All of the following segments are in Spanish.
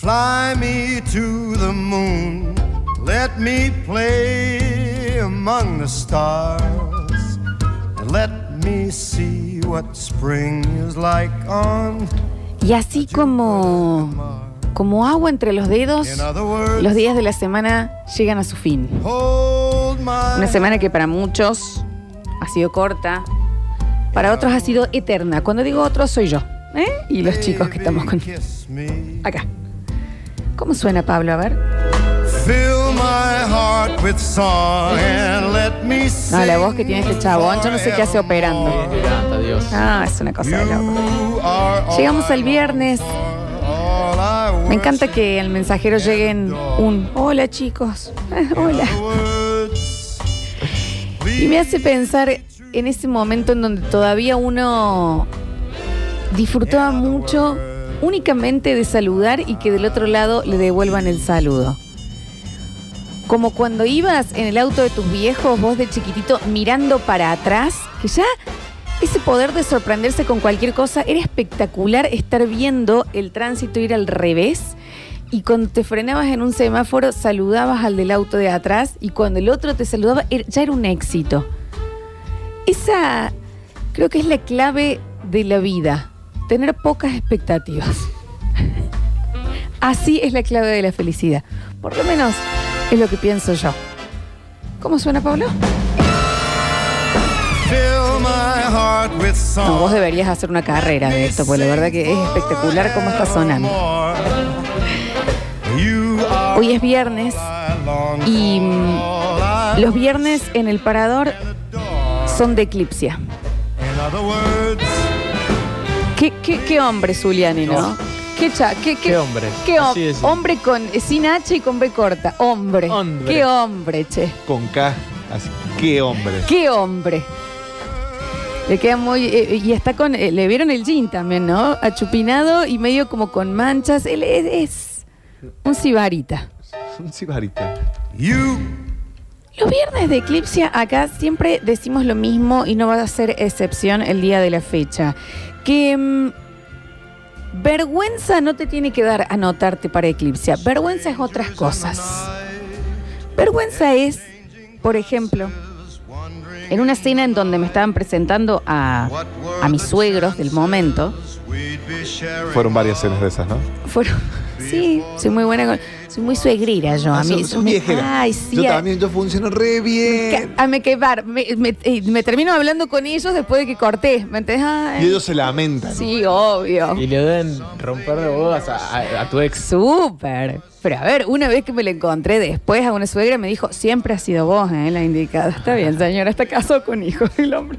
Fly me to the moon. Let me play among the stars. And let me see what spring is like on. Y así como, como agua entre los dedos, los días de la semana llegan a su fin. Una semana que para muchos ha sido corta, para otros ha sido eterna. Cuando digo otros soy yo. ¿eh? Y los chicos que estamos con... Acá. ¿Cómo suena Pablo? A ver. Fill my heart with song and let me No, la sing voz que tiene este chabón, yo no sé qué hace operando. Dios. Ah, es una cosa de loco. Llegamos al viernes. Me encanta que al mensajero lleguen un hola chicos. Hola. Y me hace pensar en ese momento en donde todavía uno disfrutaba mucho únicamente de saludar y que del otro lado le devuelvan el saludo. Como cuando ibas en el auto de tus viejos, vos de chiquitito, mirando para atrás, que ya ese poder de sorprenderse con cualquier cosa era espectacular estar viendo el tránsito ir al revés. Y cuando te frenabas en un semáforo, saludabas al del auto de atrás y cuando el otro te saludaba, er- ya era un éxito. Esa creo que es la clave de la vida, tener pocas expectativas. Así es la clave de la felicidad. Por lo menos es lo que pienso yo. ¿Cómo suena, Pablo? No, vos deberías hacer una carrera de esto, porque la verdad que es espectacular cómo está sonando. Hoy es viernes y mm, los viernes en el parador son de eclipsia. ¿Qué, qué, qué hombre, Zuliani, no? ¿Qué, cha, qué, qué, Qué hombre. qué hom- Así es. hombre con sin H y con B corta. Hombre. Hombre. Qué hombre, che. Con K. Así. Qué hombre. Qué hombre. Le queda muy. eh, y está con. eh, le vieron el jean también, ¿no? Achupinado y medio como con manchas. Él es, es un sibarita. Un cigarita. you Los viernes de Eclipsia acá siempre decimos lo mismo y no va a ser excepción el día de la fecha. Que mm, vergüenza no te tiene que dar anotarte para Eclipsia. Vergüenza es otras cosas. Vergüenza es, por ejemplo, en una escena en donde me estaban presentando a, a mis suegros del momento. Fueron varias cenas de esas, ¿no? Fueron. Sí, soy muy buena con. Soy muy suegrera yo. A Ah, mí. sos- sos me- viejera. Ay, sí. Yo a- también, yo funciono re bien. A me quedar, me, me- eh, me termino hablando con ellos después de que corté, ¿me entendés? Ay, Y ellos se lamentan. Sí, obvio. Y le deben romper de bodas a, a- a tu ex. Súper. Pero a ver, una vez que me la encontré después a una suegra me dijo, siempre ha sido vos, ¿eh? La indicada. Está bien, señora, está casado con hijos el hombre.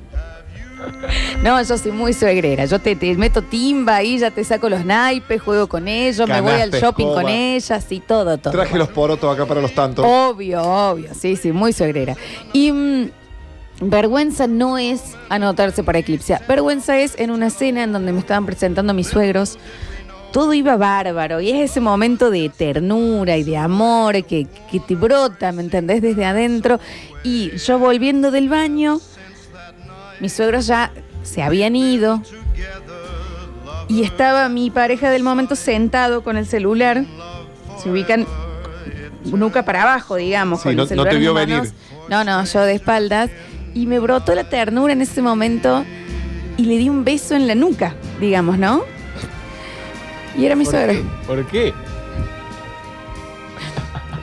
No, yo soy muy suegrera. Yo te, te meto timba ahí, ya te saco los naipes, juego con ellos, me voy al Canasta, shopping con ellas y todo, todo. Traje los porotos acá para los tantos. Obvio, obvio, sí, sí, muy suegrera. Y mm, vergüenza no es anotarse para Eclipse. Vergüenza es en una cena en donde me estaban presentando mis suegros. Todo iba bárbaro y es ese momento de ternura y de amor que, que te brota, ¿me entendés? Desde adentro. Y yo volviendo del baño, mis suegros ya se habían ido y estaba mi pareja del momento sentado con el celular. Se ubican nuca para abajo, digamos. Sí, con el no- no te vio venir. No, no, yo de espaldas. Y me brotó la ternura en ese momento y le di un beso en la nuca, digamos, ¿no? Y era mi ¿Por suegro. qué? ¿Por qué?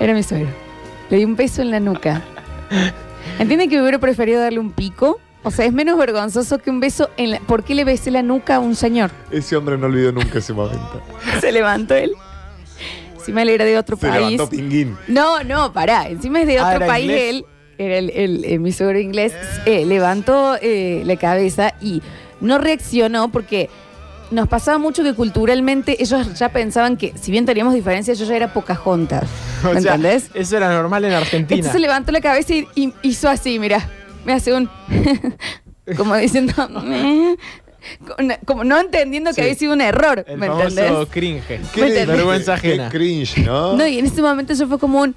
Era mi suegro. Le di un beso en la nuca. ¿Entienden que hubiera preferido darle un pico? O sea, es menos vergonzoso que un beso en la... ¿Por qué le besé la nuca a un señor? Ese hombre no olvidó nunca ese momento. Se levantó él. Encima él era de otro Se país. levantó Pinguín. No, no, pará. Encima es de Ah, otro ¿era país inglés? él. Era el, el- eh, mi suegro inglés. eh, levantó eh, la cabeza y no reaccionó porque nos pasaba mucho que culturalmente ellos ya pensaban que, si bien teníamos diferencias, yo ya era Pocahontas. ¿Me O sea, entendés? Eso era normal en Argentina. Entonces levantó la cabeza y, y hizo así, mira. Me hace un. como diciendo. Como- no entendiendo que Sí. había sido un error. El ¿Me entendés? cringe. ¿Qué Me entendés. Vergüenza qué ajena. cringe, ¿no? No, y en ese momento yo fue como un.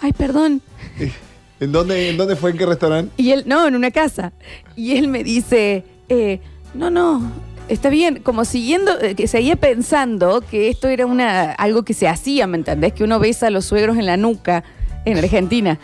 Ay, perdón. ¿En, dónde, ¿En dónde fue? ¿En qué restaurante? Y él, no, en una casa. Y él me dice, eh, no, no, está bien, como siguiendo, eh, que seguía pensando que esto era una algo que se hacía, ¿me entendés? Que uno besa a los suegros en la nuca en Argentina.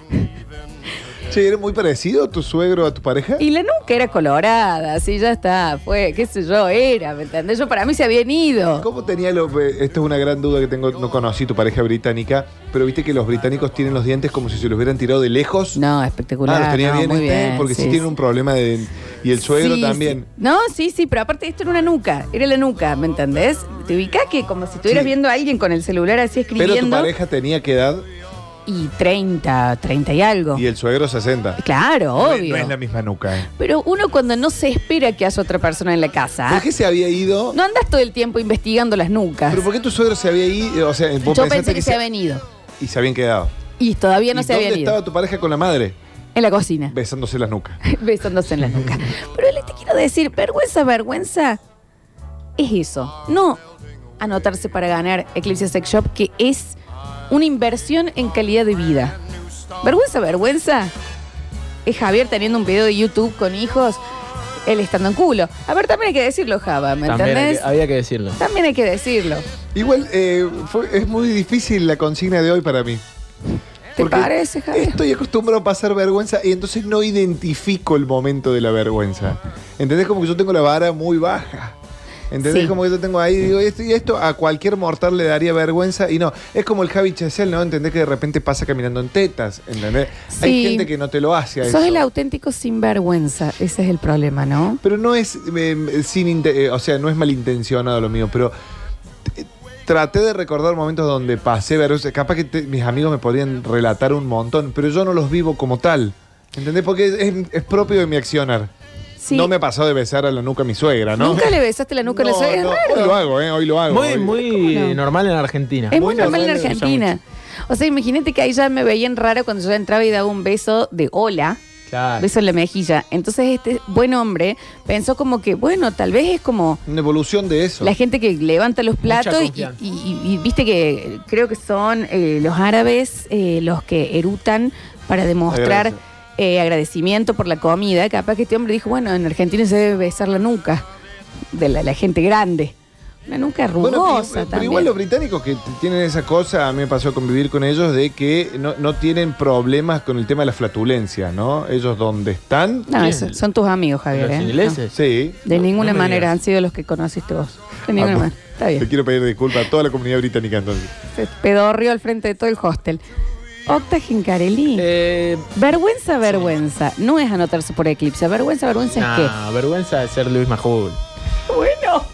Che, ¿era muy parecido tu suegro a tu pareja? Y la nuca era colorada, así ya está, fue, qué sé yo, era, ¿me entendés? Yo para mí se habían ido. ¿Cómo tenía lo, eh, Esta es una gran duda que tengo, no conocí tu pareja británica, pero viste que los británicos tienen los dientes como si se los hubieran tirado de lejos. No, espectacular. Ah, los tenía no, bien, muy bien, porque sí, sí, tienen un problema de. Y el suegro Sí, también. sí. No, sí, sí, pero aparte esto era una nuca, era la nuca, ¿me entendés? Te ubicás que como si estuvieras Sí. viendo a alguien con el celular así Pero tu escribiendo. pareja tenía que edad Y 30, 30 y algo. y el suegro 60. Claro, No es- obvio. No es la misma nuca, ¿eh? Pero uno cuando no se espera que haya otra persona en la casa, ¿Por qué se había ido? no andas todo el tiempo investigando las nucas. ¿Pero por qué tu suegro se había ido? O sea, vos Yo pensaste pensé que se se- había venido. Y se habían quedado. Y todavía no ¿Y se dónde habían ido. estaba tu pareja con la madre? En la cocina. Besándose las nucas. besándose en la nuca. Pero le te quiero decir, vergüenza, vergüenza, es eso. No anotarse para ganar Eclipse Sex Shop, que es una inversión en calidad de vida. Vergüenza, vergüenza, es Javier teniendo un video de YouTube con hijos, él estando en culo. A ver, también hay que decirlo, Java, ¿me También hay entendés? que- había que decirlo. También hay que decirlo. Igual, eh, fue- es muy difícil la consigna de hoy para mí. ¿Te Porque parece, Javier? Estoy acostumbrado a pasar vergüenza y entonces no identifico el momento de la vergüenza. ¿Entendés? Como que yo tengo la vara muy baja. ¿Entendés? Sí. Como que yo tengo ahí, digo, esto y esto a cualquier mortal le daría vergüenza y no. Es como el Javi Chesel, ¿no? ¿Entendés? Que de repente pasa caminando en tetas, ¿entendés? Hay gente que no te lo hace a Sos eso. el auténtico sinvergüenza, ese es el problema, ¿no? Pero no es eh, sin inte- eh, o sea, no es malintencionado lo mío, pero t- traté de recordar momentos donde pasé vergüenza. Capaz que te- mis amigos me podrían relatar un montón, pero yo no los vivo como tal. ¿Entendés? Porque es, es propio de mi accionar. Sí. No me pasó de besar a la nuca a mi suegra, ¿no? Nunca le besaste la nuca a la No, suegra, es no, raro. Hoy lo hago, ¿eh? Hoy lo hago. Muy, Hoy- muy ¿Cómo no? normal en Argentina. Es muy Muy normal en Argentina. O sea, imagínate que ahí ya me veían raro cuando yo entraba y daba un beso de hola, Claro. beso en la mejilla. Entonces este buen hombre pensó como que, bueno, tal vez es como Una evolución de eso. la gente que levanta los platos y, confianza. y- y- y viste que creo que son eh, los árabes eh, los que erutan para demostrar Agradece. Eh, agradecimiento por la comida. Capaz que este hombre dijo, bueno, en Argentina se debe besar la nuca de la, la gente grande. Una nuca Bueno, rugosa pero, pero también. igual los británicos que tienen esa cosa, a mí me pasó convivir con ellos, de que no, no tienen problemas con el tema de la flatulencia, ¿no? Ellos donde están, No, son tus amigos, Javier. Los ¿eh? ingleses. sí. No, de ninguna no manera han sido los que conociste vos. De ninguna Ah, manera. Está Te bien. quiero pedir disculpas a toda la comunidad británica entonces. Se pedorrió al frente de todo el hostel. Octa Gencarelli. Eh, vergüenza, vergüenza. No es anotarse por eclipse. Vergüenza, vergüenza es nah, vergüenza de ser Luis Majul. qué. Bueno.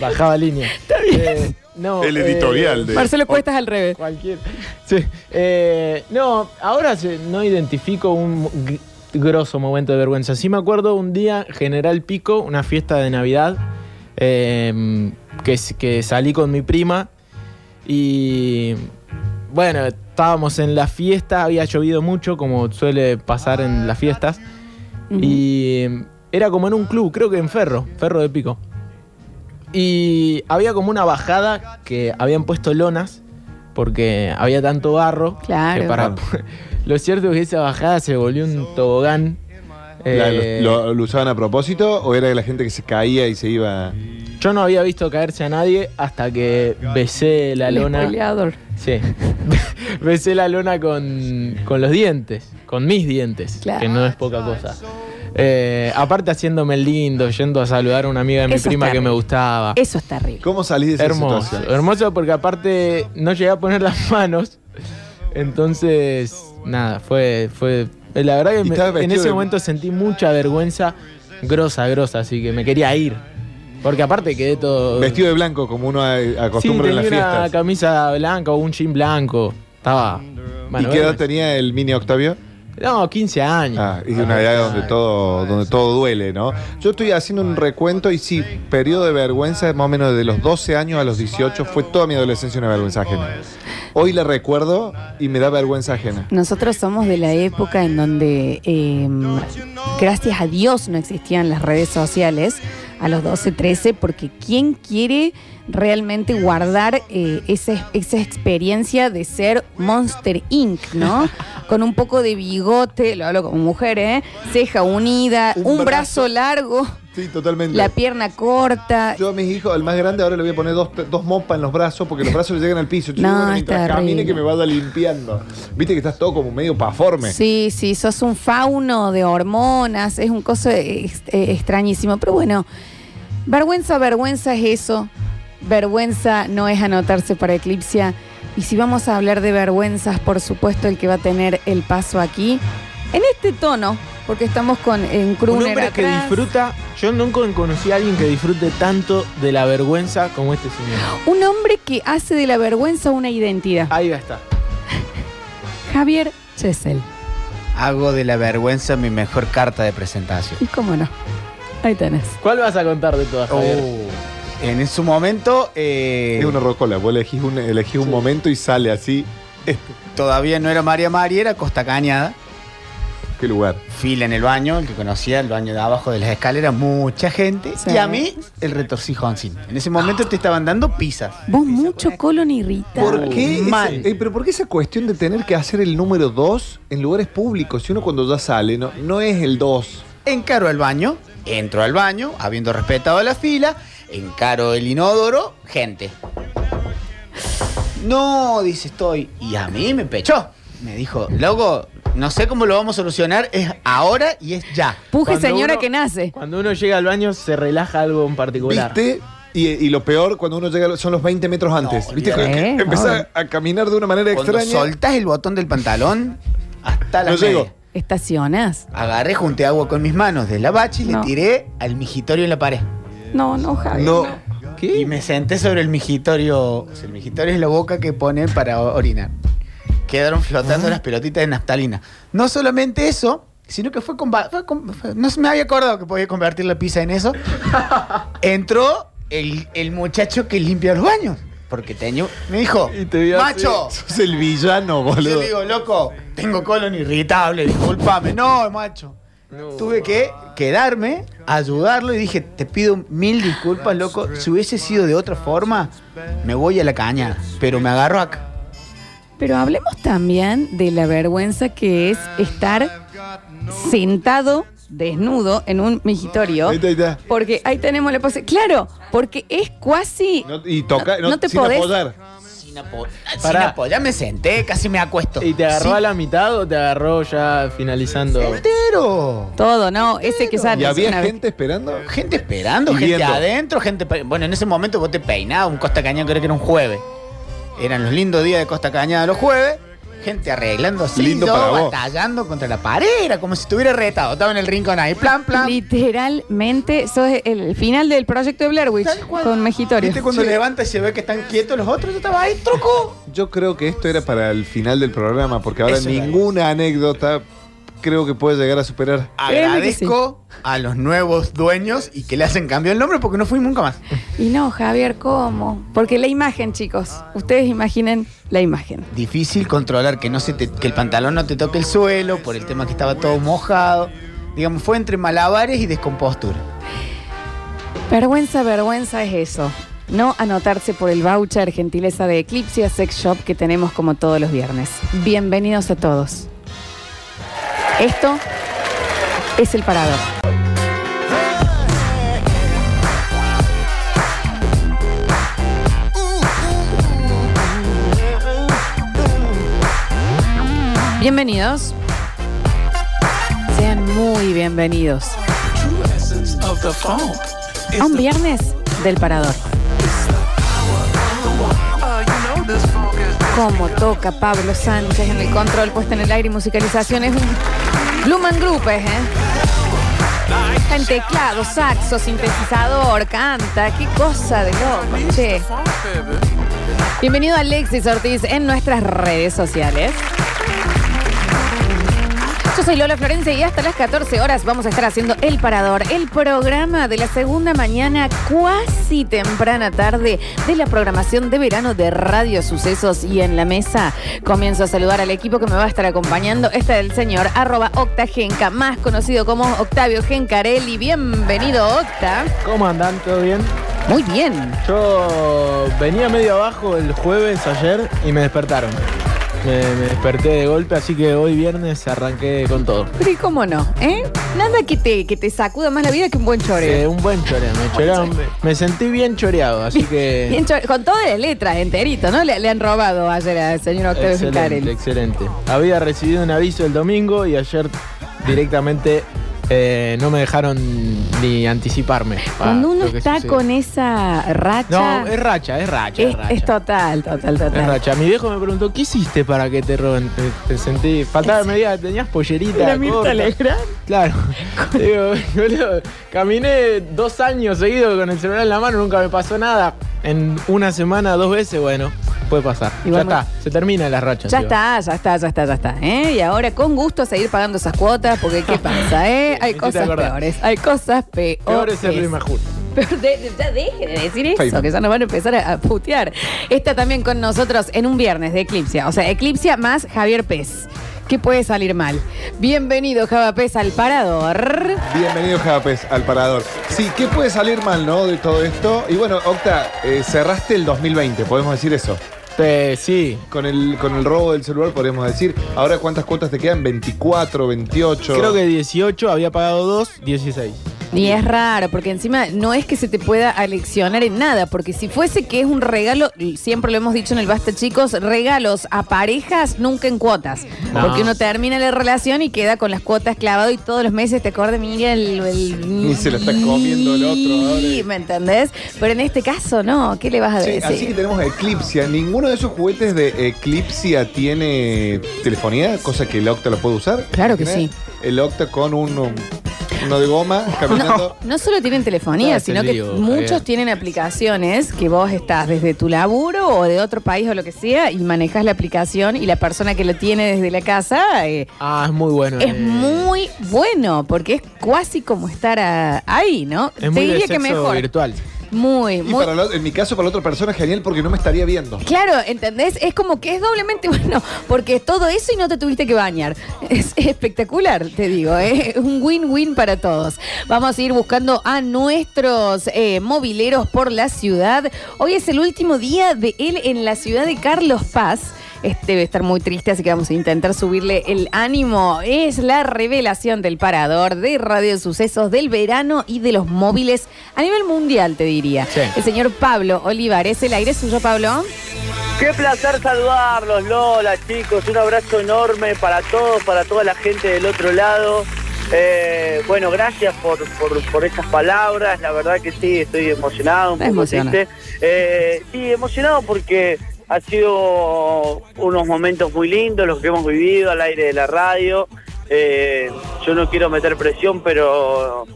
Bajaba línea. Está bien. no, El eh, editorial de. Marcelo Cuestas al revés. Cualquier. Sí. Eh, no, ahora no identifico un grosso momento de vergüenza. Sí me acuerdo un día, General Pico, una fiesta de Navidad, eh, que, s- que salí con mi prima y bueno, estábamos en la fiesta, había llovido mucho, como suele pasar en las fiestas, y era como en un club, creo que en Ferro, Ferro de Pico. Y había como una bajada que habían puesto lonas porque había tanto barro. Claro. que para- lo cierto es que esa bajada se volvió un tobogán. La- Eh, lo, lo- lo usaban a propósito o era la gente que se caía y se iba? Yo no había visto caerse a nadie hasta que besé la lona. Sí. besé la lona con, con los dientes, con mis dientes, Claro. que no es poca cosa. Eh, aparte haciéndome el lindo, yendo a saludar a una amiga de mi Eso prima está que me gustaba. Eso es terrible. ¿Cómo salís de esa Hermoso, situación? hermoso porque aparte no llegué a poner las manos. Entonces, nada, fue, fue. La verdad que me- en ese de- momento sentí mucha vergüenza, grosa, grosa, así que me quería ir. Porque aparte quedé todo. Vestido de blanco, como uno sí, acostumbra en las tenía una fiestas. camisa blanca o un jean blanco. Estaba. ¿Y qué edad tenía el mini Octavio? No, 15 años. Ah, y de una edad donde todo, donde todo duele, ¿no? Yo estoy haciendo un recuento y sí, periodo de vergüenza, más o menos de los 12 años a los 18, fue toda mi adolescencia una vergüenza ajena. Hoy la recuerdo y me da vergüenza ajena. Nosotros somos de la época en donde, eh, gracias a Dios, no existían las redes sociales a los 12, 13, porque ¿quién quiere realmente guardar eh, esa, esa experiencia de ser Monster Inc., ¿no? Con un poco de bigote, lo hablo como mujer, ¿eh? Ceja unida, Un un, brazo. brazo, largo. Sí, totalmente. la pierna corta. Yo a mis hijos, al más grande, ahora le voy a poner dos, dos mopas en los brazos porque los brazos le llegan al piso. Yo No, mientras camine que me vaya limpiando. Viste que estás todo como medio paforme. Sí, sí, sos un fauno de hormonas, es un coso ex- eh, extrañísimo. Pero bueno, vergüenza, vergüenza es eso. Vergüenza no es anotarse para Eclipsia. Y si vamos a hablar de vergüenzas, por supuesto, el que va a tener el paso aquí, en este tono, porque estamos con en Un Kruner hombre que disfruta. Yo nunca conocí a alguien que disfrute tanto de la vergüenza como este señor. Un hombre que hace de la vergüenza una identidad. Ahí está. Javier Chesel. Hago de la vergüenza mi mejor carta de presentación. ¿Y cómo no? Ahí tenés. ¿Cuál vas a contar de todas, Javier? Oh, en su momento eh, Es una rocola. Vos elegís un, elegís un momento y sale así. Este, todavía no era María María, era Costa Cañada. ¿Qué lugar? Fila en el baño, el que conocía, el baño de abajo de las escaleras, mucha gente. Sí. Y a mí, el retorcijoncín. En ese momento te estaban dando pizzas. Vos mucho colon irrita. ¿Por qué? Mal. ese- eh, pero ¿por qué esa cuestión de tener que hacer el número 2 en lugares públicos? Si uno cuando ya sale, no, no es el 2. Encaro al baño, entro al baño, habiendo respetado la fila, encaro el inodoro, gente. No, dice, estoy. Y a mí me pechó. Me dijo, loco, no sé cómo lo vamos a solucionar, es ahora y es ya. Puje Cuando señora uno- que nace. Cuando uno llega al baño se relaja algo en particular. ¿Viste? Y, y lo peor, cuando uno llega, son los 20 metros antes. No, ¿Viste? olvídate. Que- que Eh, Empezás a caminar de una manera Cuando extraña. soltás el botón del pantalón, hasta la No llego. ¿Estacionas? Agarré, junté agua con mis manos de la bacha y No. le tiré al migitorio en la pared. No, no, Javier. No. Y me senté sobre el migitorio. o sea, el migitorio es la boca que ponen para o- orinar. Quedaron flotando Ah. las pelotitas de naftalina. No solamente eso, sino que fue con. ba- fue con- fue- no se me había acordado que podía convertir la pizza en eso. Entró el, el muchacho que limpia los baños. Porque tenía. Me dijo, Y te vio así. macho. Sos el villano, Yo boludo. le digo, loco, tengo colon irritable, discúlpame. No, macho. Tuve que quedarme, ayudarlo y dije, te pido mil disculpas, loco. Si hubiese sido de otra forma, me voy a la caña. Pero me agarro acá. Pero hablemos también de la vergüenza que es estar sentado, desnudo, en un migitorio. Ahí está, ahí está. Porque ahí tenemos la pose. Claro, porque es cuasi. No- y toca, no, no te sin podés- apoyar. Sin, apo- sin Pará. apoyar me senté, casi me acuesto. ¿Y te agarró Sí. a la mitad o te agarró ya finalizando? entero. Todo, ¿no? Ese que sale. ¿Y había una vez. gente esperando? Gente esperando, Y gente viendo. adentro, gente. Bueno, en ese momento vos te peinabas, un Costa Cañada creo que era un jueves. Eran los lindos días de Costa Cañada los jueves. Gente arreglando así, Lindo yo para vos. batallando contra la pared, era como si estuviera retado. Estaba en el rincón ahí, plan, plan. Literalmente, sos el final del proyecto de Blair Witch Tal cual. con Mejitorio. ¿Viste cuando Sí. levanta y se ve que están quietos los otros? Yo estaba ahí, truco. Yo creo que esto era para el final del programa, porque ahora Eso era. ninguna anécdota creo que puede llegar a superar. Sí. Agradezco a los nuevos dueños y que le hacen cambio el nombre porque no fui nunca más. Y no, Javier, ¿cómo? Porque la imagen, chicos. Ustedes imaginen la imagen. Difícil controlar que no se te- que el pantalón no te toque el suelo por el tema que estaba todo mojado. Digamos, fue entre malabares y descompostura. Vergüenza, vergüenza es eso. No anotarse por el voucher gentileza de Eclipse Sex Shop que tenemos como todos los viernes. Bienvenidos a todos. Esto es el parador. Bienvenidos. Sean muy bienvenidos a un viernes del parador. Como toca Pablo Sánchez en el control, puesta en el aire y musicalización. Es un Blumen Group, ¿eh? En teclado, saxo, sintetizador, canta. Qué cosa de loco, che. Bienvenido a Alexis Ortiz en nuestras redes sociales. Soy Lola Florencia y hasta las 14 horas vamos a estar haciendo El Parador, el programa de la segunda mañana, cuasi temprana tarde, de la programación de verano de Radio Sucesos. Y en la mesa comienzo a saludar al equipo que me va a estar acompañando. Este es el señor arroba Octagenca, más conocido como Octavio Gencarelli. Bienvenido, Octa. ¿Cómo andan? ¿Todo bien? Muy bien. Yo venía medio abajo el jueves ayer y me despertaron. Me, me desperté de golpe, así que hoy viernes arranqué con todo. Pero ¿y cómo no? ¿Eh? Nada que te, que te sacuda más la vida que un buen choreo. un buen choreo, me, chorearon, me, me sentí bien choreado, así que. Bien chore- con todas las letras, enterito, ¿no? Le, le han robado ayer al señor Octavio Excelente, Ficarelli. excelente. Había recibido un aviso el domingo y ayer directamente eh, no me dejaron ni anticiparme. Cuando uno está sucede. con esa racha. No, es racha, es racha. Es, es, racha. es total, total, Es total. racha. Mi viejo me preguntó, ¿qué hiciste para que te roben? Te, te sentí. Faltaba me diga, tenías pollerita. Era Mirta corta". Legrand. Claro. Digo, boludo, caminé dos años seguidos con el celular en la mano, nunca me pasó nada. En una semana, dos veces, bueno, puede pasar. Ya está, se termina la racha. Ya está, ya está, ya está, ya está. ¿eh? Y ahora con gusto seguir pagando esas cuotas, porque ¿qué pasa? Eh? Hay Me hiciste cosas acordar. peores, hay cosas peores. Peor es ser Luis Majul. Pero de- de- ya deje de decir eso, que ya nos van a empezar a, a putear. Está también con nosotros en un viernes de Eclipsia. O sea, Eclipsia más Javier Pez. ¿Qué puede salir mal? Bienvenido, Java Pez, al parador. Bienvenido, Javapes, al parador. Sí, ¿qué puede salir mal, no? De todo esto. Y bueno, Octa, eh, cerraste el 2020, podemos decir eso. Eh, sí, Con el, con el robo del celular, podríamos decir. Ahora, ¿cuántas cuotas te quedan? ¿24, 28? creo que 18, había pagado 2, 16. Y es raro, porque encima no es que se te pueda aleccionar en nada, porque si fuese que es un regalo, siempre lo hemos dicho en el Basta Chicos, regalos a parejas nunca en cuotas. No. Porque uno termina la relación y queda con las cuotas clavado y todos los meses te acuerdas, mira, el... el- Y se lo está comiendo el otro. Sí, ¿Me entendés? Pero en este caso no, ¿qué le vas a Sí, decir? así que tenemos Eclipsia. Ninguno de esos juguetes de Eclipsia tiene telefonía, cosa que el Octa lo puede usar. Claro que sí. El Octa con uno, uno de goma caminando. No, no solo tienen telefonía, sino que lío, muchos Javier. tienen aplicaciones que vos estás desde tu laburo o de otro país o lo que sea y manejas la aplicación y la persona que lo tiene desde la casa eh, Ah, es muy bueno. es eh. muy bueno porque es casi como estar a- ahí, ¿no? Es muy de diría que sexo mejor. virtual. Muy, Y muy. para la- en mi caso, para la otra persona, genial porque no me estaría viendo. Claro, ¿entendés? Es como que es doblemente bueno, porque todo eso y no te tuviste que bañar. Es espectacular, te digo, ¿eh? un win-win para todos. Vamos a ir buscando a nuestros eh, mobileros por la ciudad. Hoy es el último día de él en la ciudad de Carlos Paz. Este debe estar muy triste, así que vamos a intentar subirle el ánimo. Es la revelación del parador de Radio Sucesos del verano y de los móviles a nivel mundial, te diría. Sí. El señor Pablo Olivares. ¿El aire es suyo, Pablo? Qué placer saludarlos, Lola, chicos. Un abrazo enorme para todos, para toda la gente del otro lado. Eh, bueno, gracias por, por, por esas palabras. La verdad que sí, estoy emocionado, un poco triste. Eh, sí, emocionado porque ha sido unos momentos muy lindos los que hemos vivido al aire de la radio. Eh, yo no quiero meter presión, pero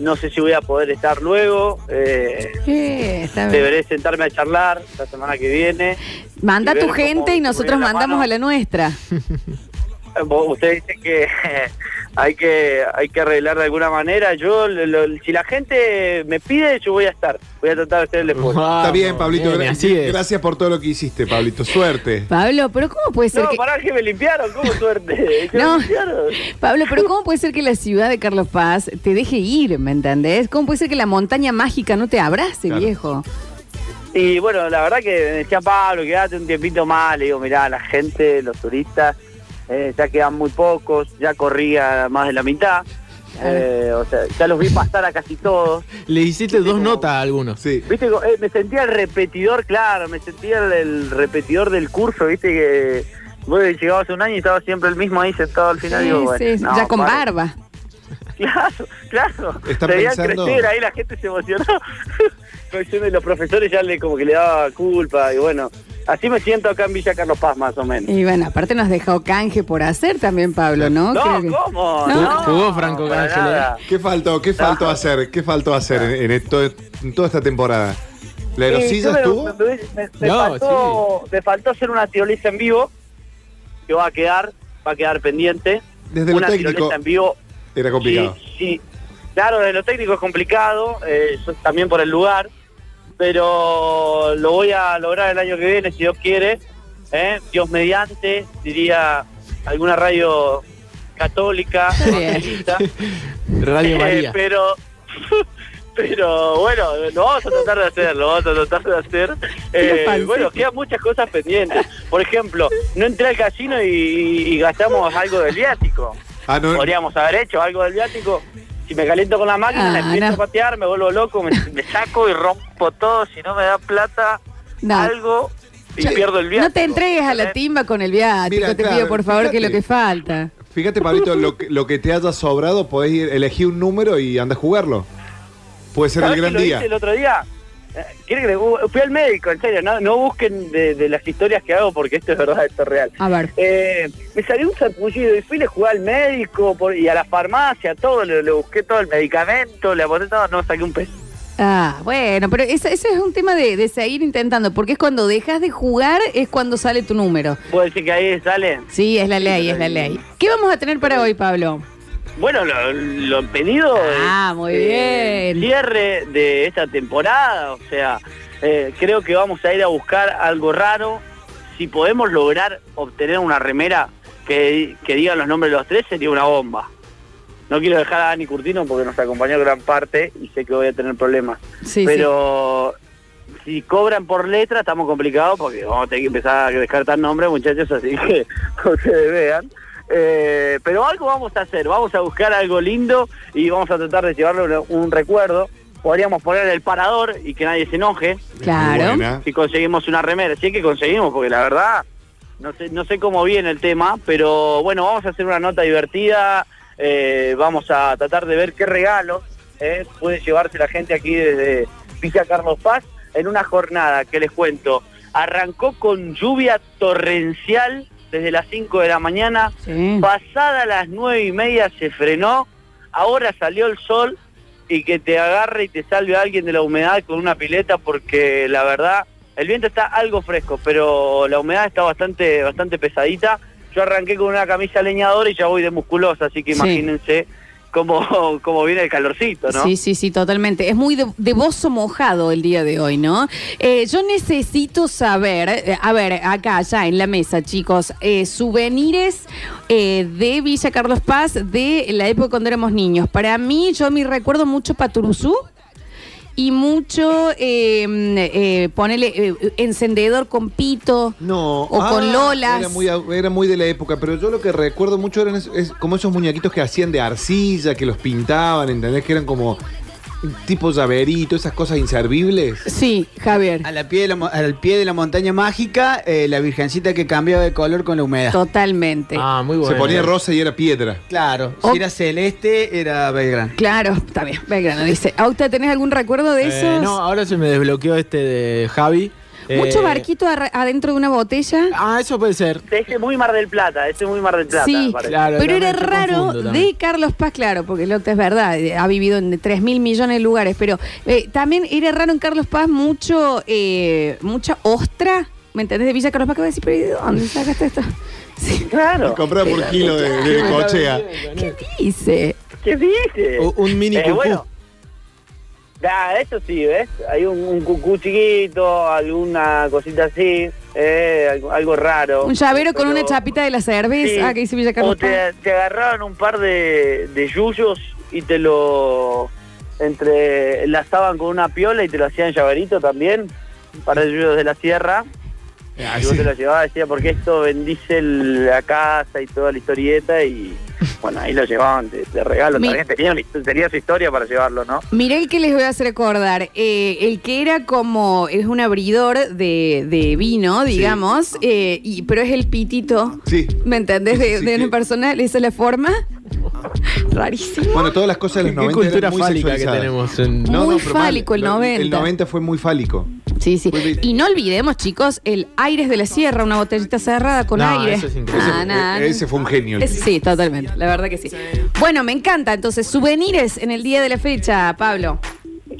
no sé si voy a poder estar luego. Eh, Sí, está bien. Deberé sentarme a charlar la semana que viene. Manda a tu gente y nosotros mandamos mano. a la nuestra. Usted dice que hay que hay que arreglar de alguna manera. Yo, lo- lo- si la gente me pide, yo voy a estar. Voy a tratar de hacer el esfuerzo. Está bien, Pablito. bien, gra- así es. Gracias por todo lo que hiciste, Pablito. Suerte. Pablo, pero ¿cómo puede ser No, que... pará que me limpiaron, ¿cómo suerte? ¿Que No. Pablo, pero ¿cómo puede ser que la ciudad de Carlos Paz te deje ir, ¿me entendés? ¿Cómo puede ser que la montaña mágica no te abrace, Claro. viejo? Y bueno, la verdad que me decía Pablo, quédate un tiempito más. Le digo, mirá, la gente, los turistas, eh, ya quedan muy pocos, ya corría más de la mitad. Eh, o sea, ya los vi pasar a casi todos. Le hiciste dos notas a algunos. Sí. Viste, eh, me sentía el repetidor, claro, me sentía el, el repetidor del curso, viste que vos llegabas un año y estaba siempre el mismo ahí sentado al final. Sí, digo, bueno, sí, no, ya con barba. Claro, claro. Se veían pensando- crecer, ahí la gente se emocionó. Cuestión de los profesores ya le como que le daba culpa y bueno, así me siento acá en Villa Carlos Paz más o menos. Y bueno, aparte nos dejó canje por hacer también, Pablo, ¿no? No, Creo que- ¿cómo? No. No, Jugó Franco nada. ¿Qué faltó? ¿Qué faltó No. hacer? ¿Qué faltó hacer en, en esto- en toda esta temporada? ¿La Sí, erosilla yo me- estuvo? Me, me- me- No, faltó, me faltó hacer una tirolesa en vivo que va a quedar, va a quedar pendiente. Desde lo una técnico tirolesa en vivo era complicado. Sí, sí. Claro, desde lo técnico es complicado, eh, también por el lugar, pero lo voy a lograr el año que viene, si Dios quiere. ¿eh? Dios mediante, diría alguna radio católica, evangelista. Radio Eh, María. pero, Pero bueno, lo vamos a tratar de hacer, lo vamos a tratar de hacer. Eh, bueno, quedan muchas cosas pendientes. Por ejemplo, no entré al casino y, y gastamos algo del viático. Ah, no. Podríamos haber hecho algo del viático. Si me caliento con la máquina, Ah, la empiezo no. a patear, me vuelvo loco, me, me saco y rompo todo. Si no me da plata, No. algo y Yo- pierdo el viático. No te entregues a la timba con el viático, Mira, te claro, pido por favor que es lo fíjate. que falta. Fíjate, Pablito, lo que, lo que te haya sobrado, podés ir, elegir un número y anda a jugarlo. Puede ser el ¿Sabés que gran lo día. hice el otro día? ¿Quiere que le- fui al médico, en serio, no, no busquen de, de las historias que hago porque esto es verdad, esto es real. A ver. Eh, me salió un sarpullido y fui, le jugué al médico por- y a la farmacia, todo, le, le busqué todo el medicamento, le aporté todo, no saqué un peso. Ah, bueno, pero eso, eso es un tema de, de seguir intentando, porque es cuando dejas de jugar, es cuando sale tu número. ¿Puedo decir que ahí sale? Sí, es la ley, es la ley. ¿Qué vamos a tener para hoy, Pablo? Bueno, lo, lo pedido Ah, es, muy eh, bien. cierre de esta temporada, o sea, eh, creo que vamos a ir a buscar algo raro. Si podemos lograr obtener una remera que, que diga los nombres de los tres, sería una bomba. No quiero dejar a Dani Curtino porque nos acompañó gran parte y sé que voy a tener problemas. Sí, Pero si cobran por letra estamos complicados porque vamos a tener que empezar a descartar nombres, muchachos, así que ustedes vean. Eh, pero algo vamos a hacer, vamos a buscar algo lindo y vamos a tratar de llevarle un, un recuerdo. Podríamos poner el parador y que nadie se enoje. Claro. Si conseguimos una remera. Sí que conseguimos, porque la verdad, no sé, no sé cómo viene el tema, pero bueno, vamos a hacer una nota divertida, eh, vamos a tratar de ver qué regalos eh, puede llevarse la gente aquí desde Villa Carlos Paz en una jornada que les cuento. Arrancó con lluvia torrencial desde las 5 de la mañana, Sí. pasada las nueve y media se frenó, ahora salió el sol y que te agarre y te salve alguien de la humedad con una pileta porque la verdad el viento está algo fresco, pero la humedad está bastante bastante pesadita. Yo arranqué con una camisa leñadora y ya voy de musculosa, así que Sí. imagínense cómo, cómo viene el calorcito, ¿no? Sí, sí, sí, totalmente. Es muy de, de bozo mojado el día de hoy, ¿no? Eh, yo necesito saber, eh, a ver, acá ya en la mesa, chicos, eh, souvenirs eh, de Villa Carlos Paz de la época cuando éramos niños. Para mí, yo me recuerdo mucho Paturuzú. Y mucho, eh, eh, ponele eh, encendedor con pito. No. O con lolas. Era muy, era muy de la época, pero yo lo que recuerdo mucho eran es, es como esos muñequitos que hacían de arcilla, que los pintaban, ¿entendés? Que eran como tipo llaverito, esas cosas inservibles. Sí, Javier. A la pie de la mo- al pie de la montaña mágica, eh, la virgencita que cambiaba de color con la humedad. Totalmente. Ah, muy bueno. Se ponía rosa y era piedra. Claro, Oh. si era celeste, era Belgrano. Claro, está bien. Belgrano dice. ¿Auta tenés algún recuerdo de Eh, eso? no, ahora se me desbloqueó este de Javi. Mucho Eh, barquito adentro de una botella. Ah, eso puede ser. Ese es muy Mar del Plata, ese es muy Mar del Plata. Sí, parece. Claro, Pero también era yo raro confundo también. de Carlos Paz, claro, porque otro es verdad, eh, ha vivido en 3 mil millones de lugares, pero eh, también era raro en Carlos Paz mucho, eh, mucha ostra, ¿me entendés? De Villa Carlos Paz, que voy a decir, pero ¿y de dónde sacaste esto? Sí. Claro. Compraba por kilo de, de cochea. ¿Qué dice? ¿Qué dice? U- Un mini Eh, cucú. bueno. Ah, eso sí, ¿ves? Hay un, un cucú chiquito, alguna cosita así, eh, algo, algo raro. Un llavero con una chapita de la cerveza Sí. que dice Villa Carlos O te, agarraron un par de, de yuyos y te lo entre enlazaban con una piola y te lo hacían llaverito también, un par de yuyos de la sierra. Ah, Y vos te lo llevabas, decía, porque esto bendice el- la casa y toda la historieta y bueno, ahí lo llevaban de, de regalo. Mi- También tenía, su historia para llevarlo, ¿no? Miré el que les voy a hacer acordar. eh, el que era como, es un abridor de, de vino, digamos, eh, y, pero es el pitito. Sí. ¿Me entendés? De, Sí, de una que- persona, esa es la forma. Rarísimo. Bueno, todas las cosas de los Qué 90 cultura eran muy fálica que tenemos. en- Muy mal. fálico el Lo- 90. El 90 fue muy fálico. Sí, sí. Y no olvidemos, chicos, el Aires de la Sierra, una botellita cerrada con No, aire. eso es increíble. Ah, nah, Ese, ese fue un genio. Sí, totalmente, la verdad que sí. Bueno, me encanta. Entonces, souvenirs en el día de la fecha, Pablo.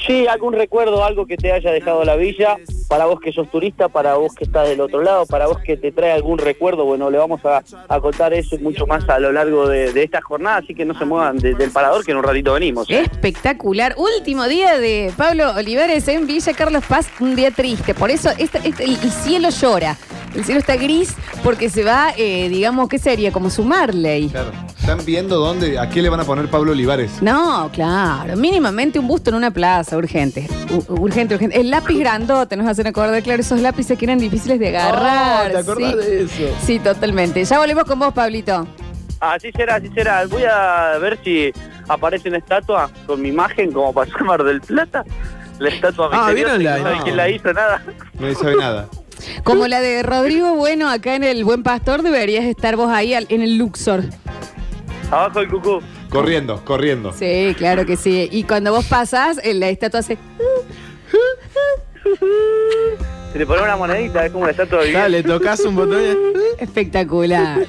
Sí, algún recuerdo, algo que te haya dejado la villa, para vos que sos turista, para vos que estás del otro lado, para vos que te trae algún recuerdo, bueno, le vamos a, a contar eso y mucho más a lo largo de, de esta jornada, así que no se muevan de- del parador, que en un ratito venimos. Espectacular. Último día de Pablo Olivares en Villa Carlos Paz, un día triste. Por eso esta- el, el cielo llora. El cielo está gris porque se va, eh, digamos, ¿qué sería? Como su Marley. Claro. Está están viendo dónde, a qué le van a poner Pablo Olivares. No, claro. Mínimamente un busto en una plaza, urgente. U- urgente, urgente. El lápiz grandote nos hacen acordar, claro, esos lápices que eran difíciles de agarrar. Oh, ¿te acordás sí. de eso? Sí, totalmente. Ya volvemos con vos, Pablito. Así será, así será. Voy a ver si aparece una estatua con mi imagen como pasó en Mar del Plata. La estatua Ah, misteriosa, ¿vieron la- no sabe no. quién la hizo, nada. No sabe nada. Como la de Rodrigo Bueno acá en el Buen Pastor, deberías estar vos ahí al- en el Luxor. Abajo el cucú. Corriendo, corriendo. Sí, claro que sí. Y cuando vos pasás, eh, la estatua hace... Se le pone una monedita, es como una estatua viviente. Dale, tocas un botón y... Espectacular.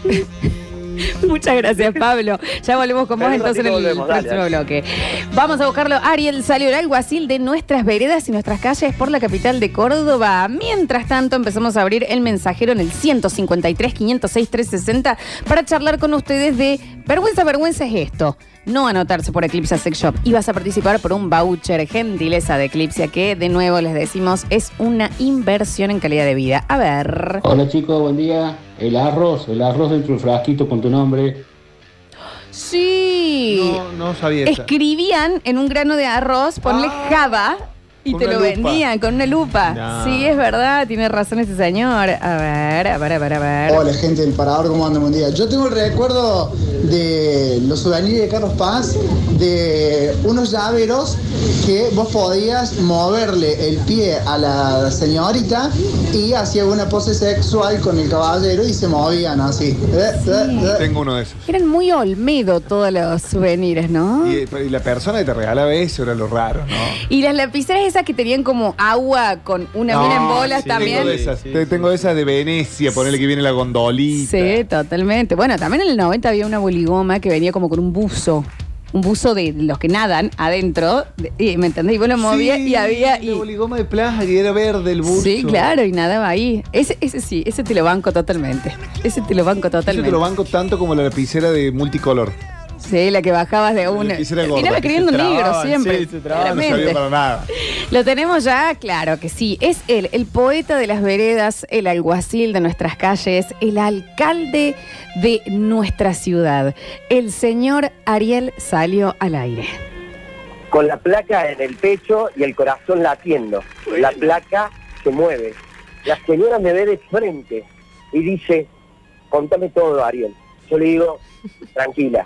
Muchas gracias, Pablo. Ya volvemos con vos En entonces en el volvemos, próximo dale. bloque. Vamos a buscarlo. Ariel salió el alguacil de nuestras veredas y nuestras calles por la capital de Córdoba. Mientras tanto, empezamos a abrir el mensajero en el 153 506 360 para charlar con ustedes de vergüenza, vergüenza es esto. No anotarse por Eclipse Sex Shop y vas a participar por un voucher gentileza de Eclipse que de nuevo les decimos es una inversión en calidad de vida. A ver. Hola chicos, buen día. El arroz, el arroz dentro del frasquito con tu nombre. Sí. No, no sabía. Escribían en un grano de arroz, ponle Ah, Java y te lo lupa. vendían con una lupa. No. Sí, es verdad, tiene razón ese señor. A ver, a ver, a ver, a ver. Hola gente del Parador, ¿cómo andan? Buen día. Yo tengo el recuerdo de los souvenirs de Carlos Paz, de unos llaveros que vos podías moverle el pie a la señorita y hacía una pose sexual con el caballero y se movían así. Eh, eh, eh. Tengo uno de esos. Eran muy olmedo todos los souvenirs, ¿no? Y, y la persona que te regalaba eso era lo raro, ¿no? Y las lapiceras esas que tenían como agua con una mina en No, bolas sí, también. Tengo de esas, Sí, te- sí. tengo de esas de Venecia, ponerle que viene la gondolita. Sí, totalmente. Bueno, también en el 90 había una boligoma que venía como con un buzo. Un buzo de los que nadan adentro. de- y, ¿Me entendés? Y vos lo movías Sí, y había. La Y, boligoma de plaza que era verde el buzo. sí, claro, y nadaba ahí. Ese, ese sí, ese te lo banco totalmente. Ese te lo banco Ese totalmente. te lo banco tanto como la lapicera de multicolor. Sí, la que bajabas de una. creyendo se negro trababan, siempre. sí, se trababan, No claramente. servía para nada. Lo tenemos ya, claro que sí. Es él, el poeta de las veredas, el alguacil de nuestras calles, el alcalde de nuestra ciudad. El señor Ariel salió al aire. con la placa en el pecho y el corazón latiendo. La placa se mueve. La señora me ve de frente y dice, contame todo, Ariel. Yo le digo, tranquila,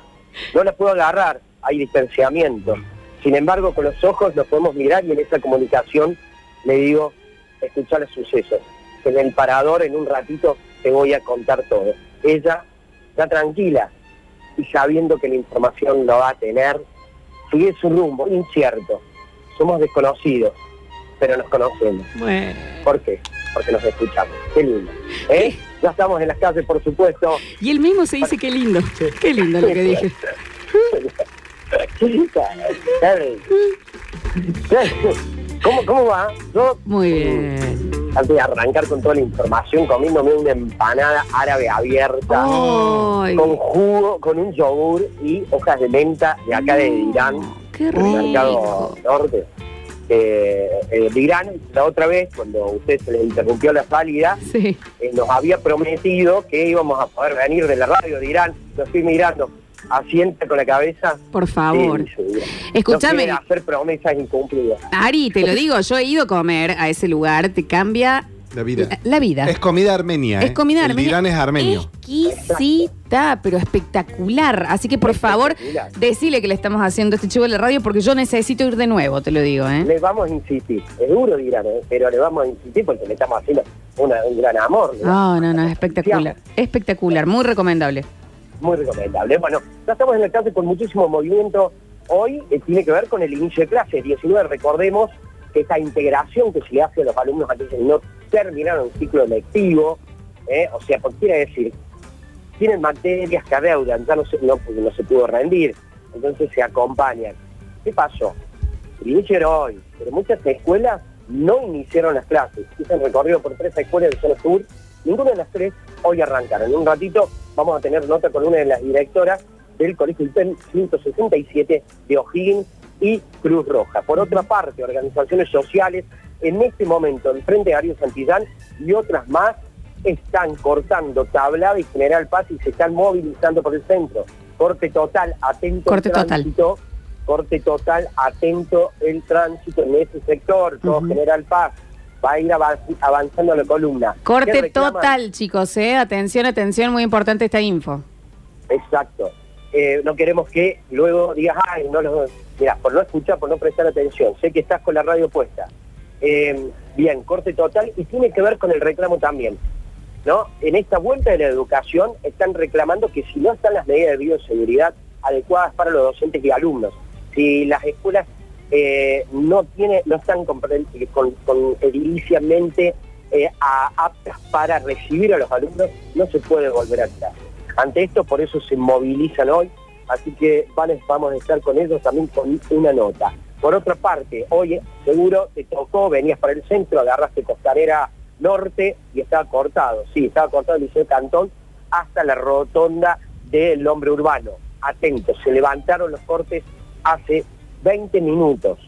no la puedo agarrar, hay distanciamiento. Sin embargo, con los ojos nos podemos mirar y en esa comunicación le digo, escuchar los sucesos. En el parador, en un ratito, te voy a contar todo. Ella está tranquila y sabiendo que la información lo va a tener, sigue su rumbo, incierto. Somos desconocidos, pero nos conocemos. Bueno. ¿Por qué? Porque nos escuchamos. Qué lindo. ¿Eh? Ya estamos en las calles, por supuesto. Y él mismo se dice qué lindo. Qué lindo lo que dije. ¿Cómo, ¿Cómo va? Yo, Muy bien. antes de arrancar con toda la información, comiéndome una empanada árabe abierta, Ay, con jugo, con un yogur y hojas de menta de acá de Irán. qué el mercado rico. norte eh, eh, de Irán, la otra vez, cuando usted se le interrumpió la salida, Sí. eh, nos había prometido que íbamos a poder venir de la radio de Irán. Lo estoy mirando, asiente con la cabeza. Por favor. Sí. Escúchame. No hacer promesas incumplidas. Ari, te lo digo, yo he ido a comer a ese lugar, te cambia La vida. la, la vida. Es comida armenia. Es ¿eh? comida El armenia. Irán es armenio. Exquisita, pero espectacular. Así que por favor, decile que le estamos haciendo este chivo de la radio porque yo necesito ir de nuevo, te lo digo, ¿eh? Le vamos a insistir. Es duro Irán, ¿eh? pero le vamos a insistir porque le estamos haciendo una- un gran amor. ¿no? No, no, no, es espectacular. Espectacular, muy recomendable. muy recomendable. Bueno, ya estamos en el clase con muchísimo movimiento. Hoy eh, tiene que ver con el inicio de clase. 19, recordemos que esta integración que se le hace a los alumnos aquellos que no terminaron un ciclo lectivo, eh, o sea, porque quiere decir, tienen materias que adeudan, ya no se, pudo rendir, entonces se acompañan. ¿Qué pasó? Inicio hoy, pero muchas escuelas no iniciaron las clases. Hice recorrido por tres escuelas del zona sur, ninguna de las tres hoy arrancaron. En un ratito vamos a tener nota con una de las directoras del Colegio IPEN 167 de O'Higgins y Cruz Roja. Por otra parte, organizaciones sociales en este momento, el Frente Ario Santillán y otras más, están cortando Tablada y General Paz y se están movilizando por el centro. corte total, atento Corte el total. tránsito, corte total, atento el tránsito en ese sector, todo. General Paz, va a ir avanz- avanzando la columna. ¿Qué Corte total, chicos, ¿eh? Atención, atención, muy importante esta info. Exacto. Eh, no queremos que luego digas, ay, no lo... Mira, por no escuchar, por no prestar atención, sé que estás con la radio puesta. Eh, bien, corte total y tiene que ver con el reclamo también. ¿no? En esta vuelta de la educación están reclamando que si no están las medidas de bioseguridad adecuadas para los docentes y alumnos, si las escuelas eh, no tiene, no están con, con, con eh, aptas para recibir a los alumnos, no se puede volver a clase. Ante esto, por eso se movilizan hoy, así que vamos a estar con ellos también con una nota. Por otra parte, hoy seguro te tocó, venías para el centro, agarraste Costanera Norte y estaba cortado, sí, estaba cortado el Liceo Cantón hasta la rotonda del hombre urbano. Atentos, se levantaron los cortes hace 20 minutos.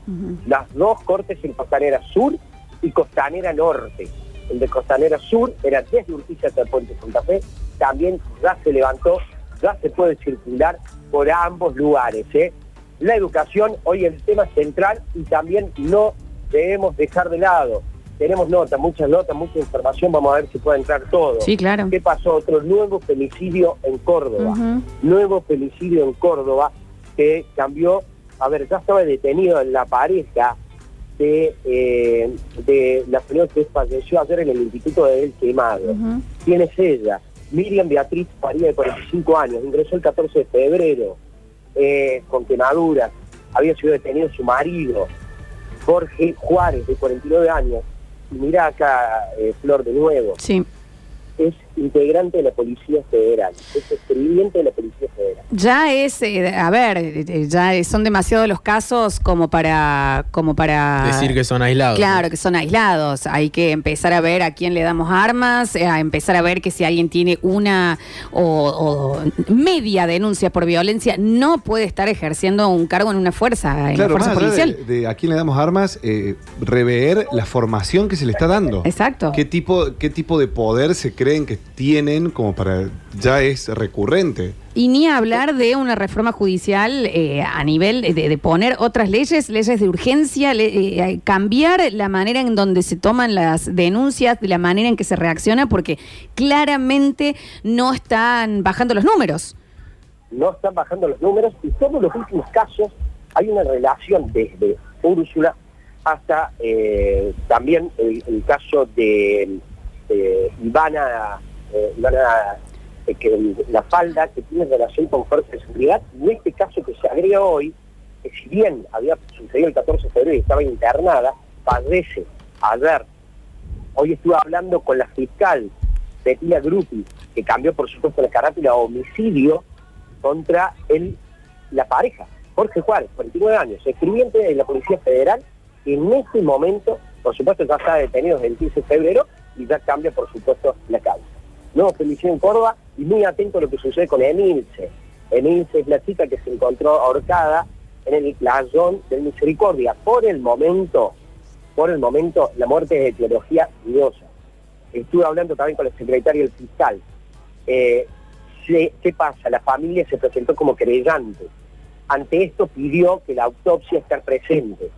Las dos cortes en Costanera Sur y Costanera Norte. El de Costanera Sur era desde Urquiza hasta el Puente Santa Fe, también ya se levantó, ya se puede circular por ambos lugares. ¿eh? La educación hoy el tema central y también no debemos dejar de lado. Tenemos notas, muchas notas, mucha información, vamos a ver si puede entrar todo. Sí, claro. ¿Qué pasó? Otro nuevo femicidio en Córdoba nuevo femicidio en Córdoba que cambió, a ver, ya estaba detenido en la pareja de, eh, de la señora que falleció ayer en el Instituto de El Quemado. Ujú. ¿Quién es ella? Miriam Beatriz Faría, de 45 años, ingresó el 14 de febrero eh, con quemaduras, había sido detenido su marido, Jorge Juárez, de 49 años, y mira acá, eh, Flor, de nuevo, Sí. es integrante de la Policía Federal, es escribiente de la Policía Federal. Ya es, eh, a ver, eh, ya son demasiados los casos como para, como para Decir que son aislados. Claro, que son aislados. Hay que empezar a ver a quién le damos armas, eh, a empezar a ver que si alguien tiene una o, o media denuncia por violencia, no puede estar ejerciendo un cargo en una fuerza, en Claro, la fuerza más policial. de, de a quién le damos armas, eh, rever la formación que se le está dando. Exacto. ¿Qué tipo, ¿Qué tipo de poder se creen que tienen como para... ya es recurrente? Y ni hablar de una reforma judicial eh, a nivel de, de poner otras leyes, leyes de urgencia, le- eh, cambiar la manera en donde se toman las denuncias, de la manera en que se reacciona, porque claramente no están bajando los números. no están bajando los números y todos los últimos casos hay una relación desde Úrsula hasta eh, también el, el caso de, de Ivana, eh, eh, que la falda que tiene relación con fuerza de seguridad y este caso que se agrega hoy, que si bien había sucedido el 14 de febrero y estaba internada, fallece ayer. Hoy estuve hablando con la fiscal Bettina Gruppi, que cambió por supuesto la carátula a homicidio contra el, la pareja, Jorge Juárez, 49 años, escribiente de la Policía Federal, que en este momento, por supuesto, ya está detenido desde el 15 de febrero y ya cambia, por supuesto, la causa. Nuevo femicidio en Córdoba y muy atento a lo que sucede con Emilce. Emilce es la chica que se encontró ahorcada en el playón del Misericordia. Por el momento, por el momento, la muerte es de etiología dudosa. Estuve hablando también con el secretario del fiscal. Eh, ¿Qué pasa? La familia se presentó como creyente. Ante esto pidió que la autopsia esté presente.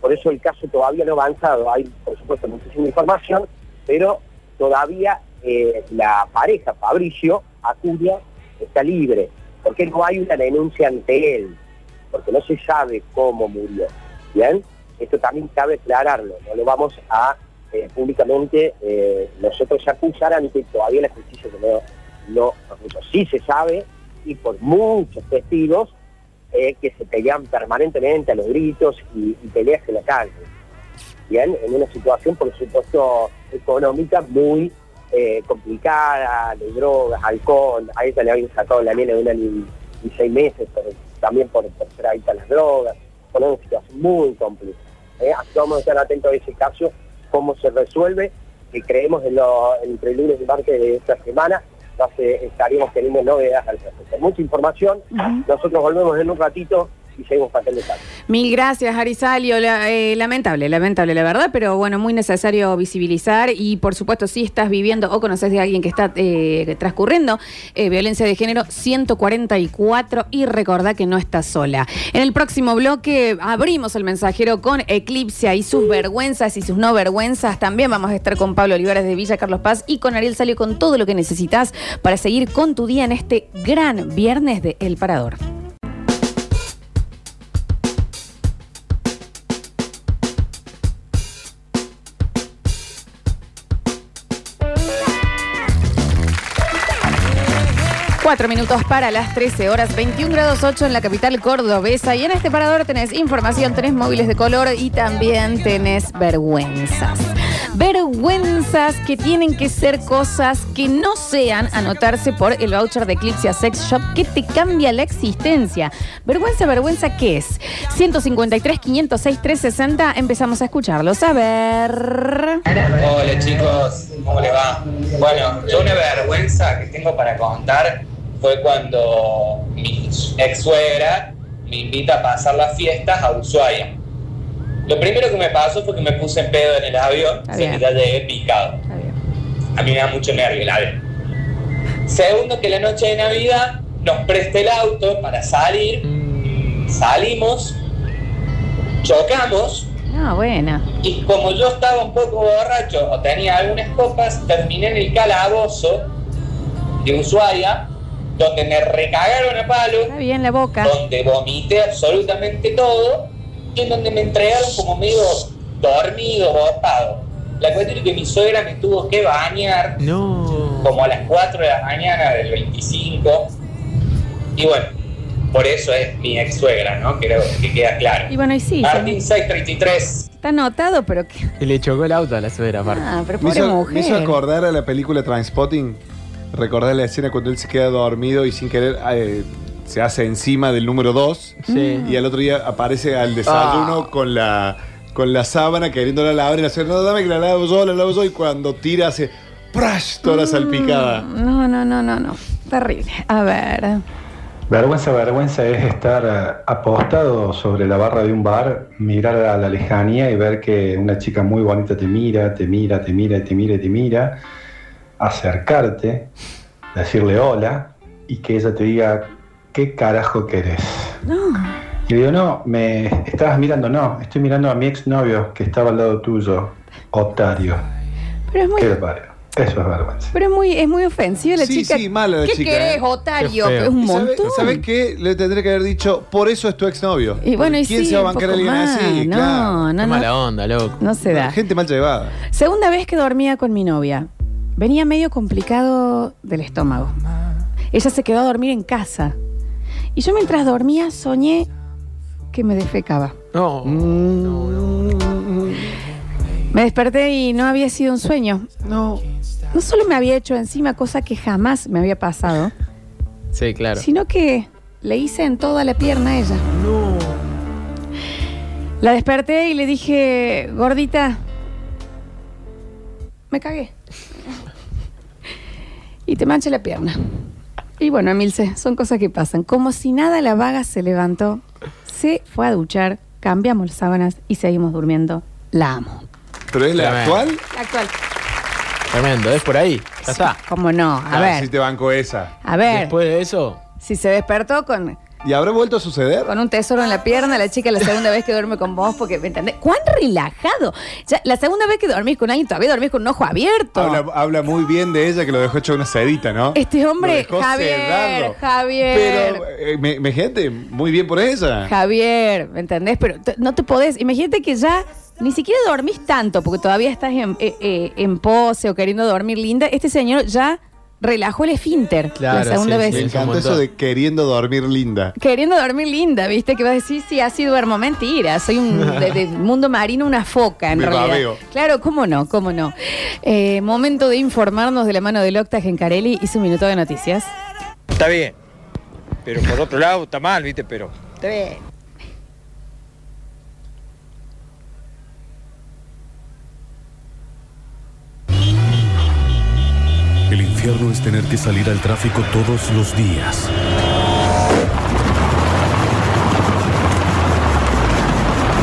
Por eso el caso todavía no ha avanzado. Hay, por supuesto, muchísima información, pero todavía eh, la pareja, Fabricio Acuña, está libre, porque no hay una denuncia ante él, porque no se sabe cómo murió. ¿Bien? Esto también cabe aclararlo, no lo vamos a eh, públicamente eh, nosotros acusar ante todavía la justicia no, no. Sí se sabe, y por muchos testigos, eh, que se pelean permanentemente a los gritos y peleas en la calle. Bien, en una situación, por supuesto, económica muy eh, complicada, de drogas, alcohol, a ella le habían sacado la nena de un año y, y seis meses, pero también por, por ser adicta a las drogas, con una situación muy complicada. ¿eh? Así que vamos a estar atentos a ese caso, cómo se resuelve, que creemos en lo, entre lunes y martes de esta semana, entonces estaríamos teniendo novedades al respecto. Mucha información, nosotros volvemos en un ratito y seguimos pateando el taco. Mil gracias, Arisalio. Eh, lamentable, lamentable, la verdad, pero bueno, muy necesario visibilizar y por supuesto, si estás viviendo o conoces de alguien que está eh, transcurriendo eh, violencia de género, 144 y recordá que no estás sola. En el próximo bloque abrimos el mensajero con Eclipse y sus vergüenzas y sus no vergüenzas. También vamos a estar con Pablo Olivares de Villa Carlos Paz y con Ariel Salio con todo lo que necesitas para seguir con tu día en este gran viernes de El Parador. Cuatro minutos para las 13 horas, 21 grados 8 en la capital cordobesa. Y en este parador tenés información, tenés móviles de color y también tenés vergüenzas. Vergüenzas que tienen que ser cosas que no sean anotarse por el voucher de Eclipse Sex Shop que te cambia la existencia. Vergüenza, vergüenza, ¿qué es? 153, 506, 360. Empezamos a escucharlos. A ver. Hola chicos, ¿cómo les va? Bueno, yo una vergüenza que tengo para contar fue cuando mi ex suegra me invita a pasar las fiestas a Ushuaia. Lo primero que me pasó fue que me puse en pedo en el avión, se ya llegué picado. A mí me da mucho nervio el avión. Segundo, que la noche de Navidad nos preste el auto para salir. Salimos, chocamos No, buena. y como yo estaba un poco borracho o tenía algunas copas, terminé en el calabozo de Ushuaia, donde me recagaron a palo, Está bien la boca. donde vomité absolutamente todo y en donde me entregaron como medio dormido, botado. La cuestión es que mi suegra me tuvo que bañar No. como a las 4 de la mañana del 25. Y bueno, por eso es mi ex suegra, ¿no? Creo que queda claro. Y bueno, y sí. Martín 633. Está anotado, pero que. Y le chocó el auto a la suegra, aparte. Ah, pero Me pobre hizo, mujer. me hizo acordar a la película Transpotting. Recordar la escena cuando él se queda dormido y sin querer eh, se hace encima del número 2. Sí. Y al otro día aparece al desayuno Ah. con la con la sábana queriéndola lavar y la señora, no, dame que la lavo yo, la lavo yo. Y cuando tira hace ¡prash! toda la salpicada. No, no, no, no, no. Terrible. A ver. Vergüenza, vergüenza es estar eh, apostado sobre la barra de un bar, mirar a la lejanía y ver que una chica muy bonita te mira, te mira, te mira, te mira, te mira, acercarte, decirle hola y que ella te diga, ¿qué carajo querés? No. Y le digo, no, me estabas mirando, no, estoy mirando a mi exnovio que estaba al lado tuyo, Otario. Pero es muy. ¿Qué? Eso es vergüenza. Pero es muy, es muy ofensiva la Sí, chica. sí, mala la ¿Qué chica, querés, eh? Otario? Qué. Es un ¿Y sabe- montón. ¿Sabes qué? Le tendré que haber dicho, por eso es tu exnovio. Y bueno, y ¿Quién sí, se va a bancar a alguien más. así? No, Claro. no, Qué no. mala onda, loco. No se da. Gente mal llevada. Segunda vez que dormía con mi novia. Venía medio complicado del estómago. Ella se quedó a dormir en casa. Y yo mientras dormía soñé que me defecaba. No. Me desperté y no había sido un sueño. No. No solo me había hecho encima cosa que jamás me había pasado, Sí, claro. sino que le hice en toda la pierna a ella. No. La desperté y le dije, gordita, me cagué. Y te manché la pierna. Y bueno, Emilce, son cosas que pasan. Como si nada, la vaga se levantó, se fue a duchar, cambiamos las sábanas y seguimos durmiendo. La amo. ¿Pero es la Tremendo. actual? La actual. Tremendo, es por ahí. Ya está. ¿Cómo no? A Ah, ver, Sí te banco esa. a ver. Después de eso, Si se despertó con, ¿Y habrá vuelto a suceder? con un tesoro en la pierna, la chica la segunda vez que duerme con vos, porque, ¿me entendés? ¿Cuán relajado? Ya, la segunda vez que dormís con alguien, todavía dormís con un ojo abierto. Habla, habla muy bien de ella que lo dejó hecho una sedita, ¿no? Este hombre, Lo dejó Javier, sedado. Javier. Pero, eh, me, me- gente, muy bien por ella. Javier, ¿me entendés? Pero no te podés. Imagínate que ya ni siquiera dormís tanto, porque todavía estás en, eh, eh, en pose o queriendo dormir linda. Este señor ya relajó el esfínter Claro, la segunda sí, vez. Me sí. encantó un eso de queriendo dormir linda. Queriendo dormir linda, ¿viste? Que vas a decir, sí, así duermo. Mentira, soy un de, de mundo marino, una foca en Me realidad. babeo. Claro, cómo no, cómo no. Eh, momento de informarnos de la mano del Octa Gencarelli y su minuto de noticias. Está bien. Pero por otro lado está mal, ¿viste? Pero Está bien. Infierno es tener que salir al tráfico todos los días.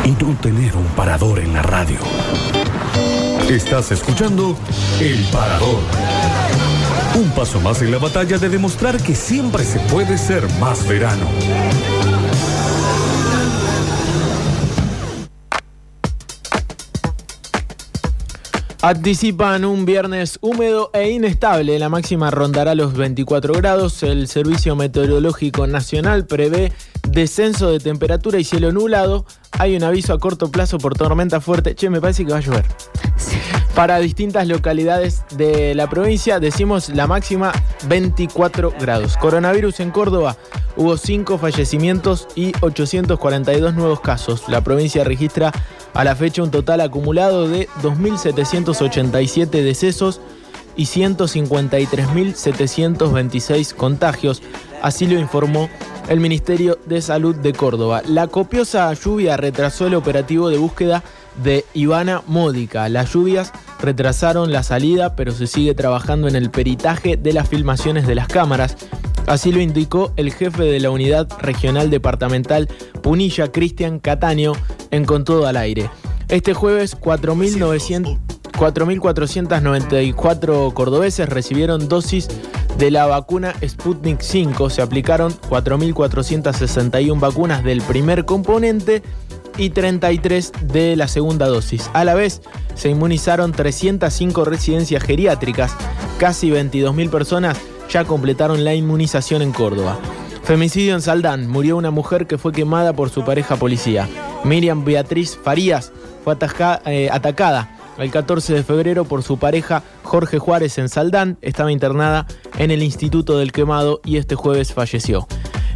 y no tener un parador en la radio. Estás escuchando El Parador. Un paso más en la batalla de demostrar que siempre se puede ser más verano. Anticipan un viernes húmedo e inestable. La máxima rondará los 24 grados. El Servicio Meteorológico Nacional prevé descenso de temperatura y cielo nublado. Hay un aviso a corto plazo por tormenta fuerte. Che, me parece que va a llover. Para distintas localidades de la provincia, decimos la máxima 24 grados. Coronavirus en Córdoba, hubo 5 fallecimientos y 842 nuevos casos. La provincia registra a la fecha un total acumulado de 2.787 decesos y 153.726 contagios. Así lo informó el Ministerio de Salud de Córdoba. La copiosa lluvia retrasó el operativo de búsqueda de Ivana Módica. Las lluvias retrasaron la salida, pero se sigue trabajando en el peritaje de las filmaciones de las cámaras. Así lo indicó el jefe de la Unidad Regional Departamental Punilla, Cristian Cataño, en Con Todo al Aire. Este jueves, 4.900 4.494 cordobeses recibieron dosis de la vacuna Sputnik 5. Se aplicaron 4.461 vacunas del primer componente y 33 de la segunda dosis. A la vez, se inmunizaron 305 residencias geriátricas. Casi 22.000 personas ya completaron la inmunización en Córdoba. Femicidio en Saldán. Murió una mujer que fue quemada por su pareja policía. Miriam Beatriz Farías fue eh, atacada el 14 de febrero por su pareja Jorge Juárez en Saldán. Estaba internada en el Instituto del Quemado y este jueves falleció.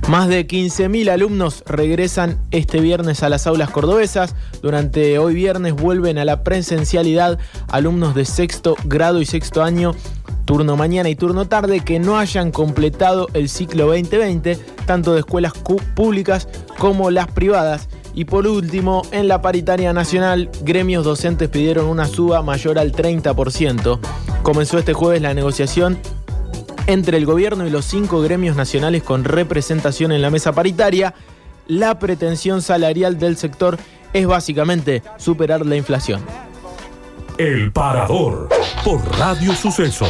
Más de 15.000 alumnos regresan este viernes a las aulas cordobesas. Durante hoy viernes vuelven a la presencialidad alumnos de sexto grado y sexto año, turno mañana y turno tarde, que no hayan completado el ciclo 2020, tanto de escuelas cu- públicas como las privadas. Y por último, en la paritaria nacional, gremios docentes pidieron una suba mayor al 30%. Comenzó este jueves la negociación entre el gobierno y los cinco gremios nacionales con representación en la mesa paritaria. La pretensión salarial del sector es básicamente superar la inflación. El Parador por Radio Sucesos.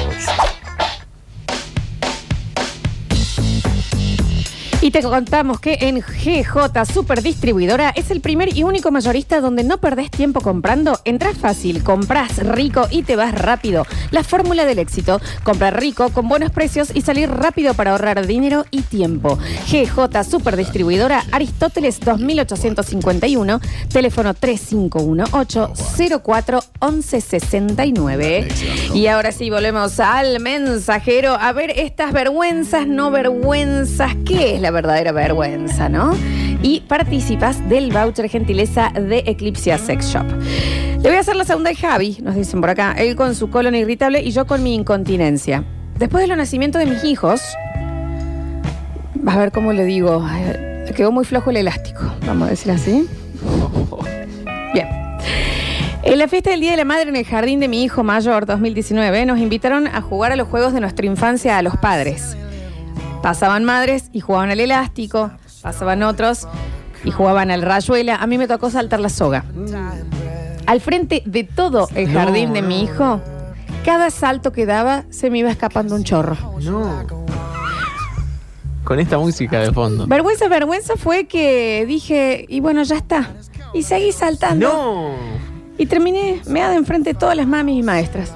Y te contamos que en GJ Super Distribuidora es el primer y único mayorista donde no perdés tiempo comprando. Entras fácil, compras rico y te vas rápido. La fórmula del éxito. Comprar rico con buenos precios y salir rápido para ahorrar dinero y tiempo. GJ Super Distribuidora Aristóteles 2851, teléfono 3518-04-1169. Y ahora sí, volvemos al mensajero. A ver, estas vergüenzas, no vergüenzas. ¿Qué es la verdadera vergüenza, no? Y participas del voucher gentileza de Eclipse Sex Shop. Le voy a hacer la segunda de Javi, nos dicen por acá. Él con su colon irritable y yo con mi incontinencia. Después de los nacimientos de mis hijos, a ver cómo le digo, eh, quedó muy flojo el elástico, vamos a decir así. Bien. En la fiesta del Día de la Madre en el jardín de mi hijo mayor, 2019, nos invitaron a jugar a los juegos de nuestra infancia a los padres. Pasaban madres y jugaban al elástico, pasaban otros y jugaban al rayuela. A mí me tocó saltar la soga. Al frente de todo el jardín de mi hijo, cada salto que daba se me iba escapando un chorro. No. Con esta música de fondo. Vergüenza, vergüenza fue que dije, y bueno, ya está. Y seguí saltando. No. Y terminé meada enfrente de todas las mamis y maestras.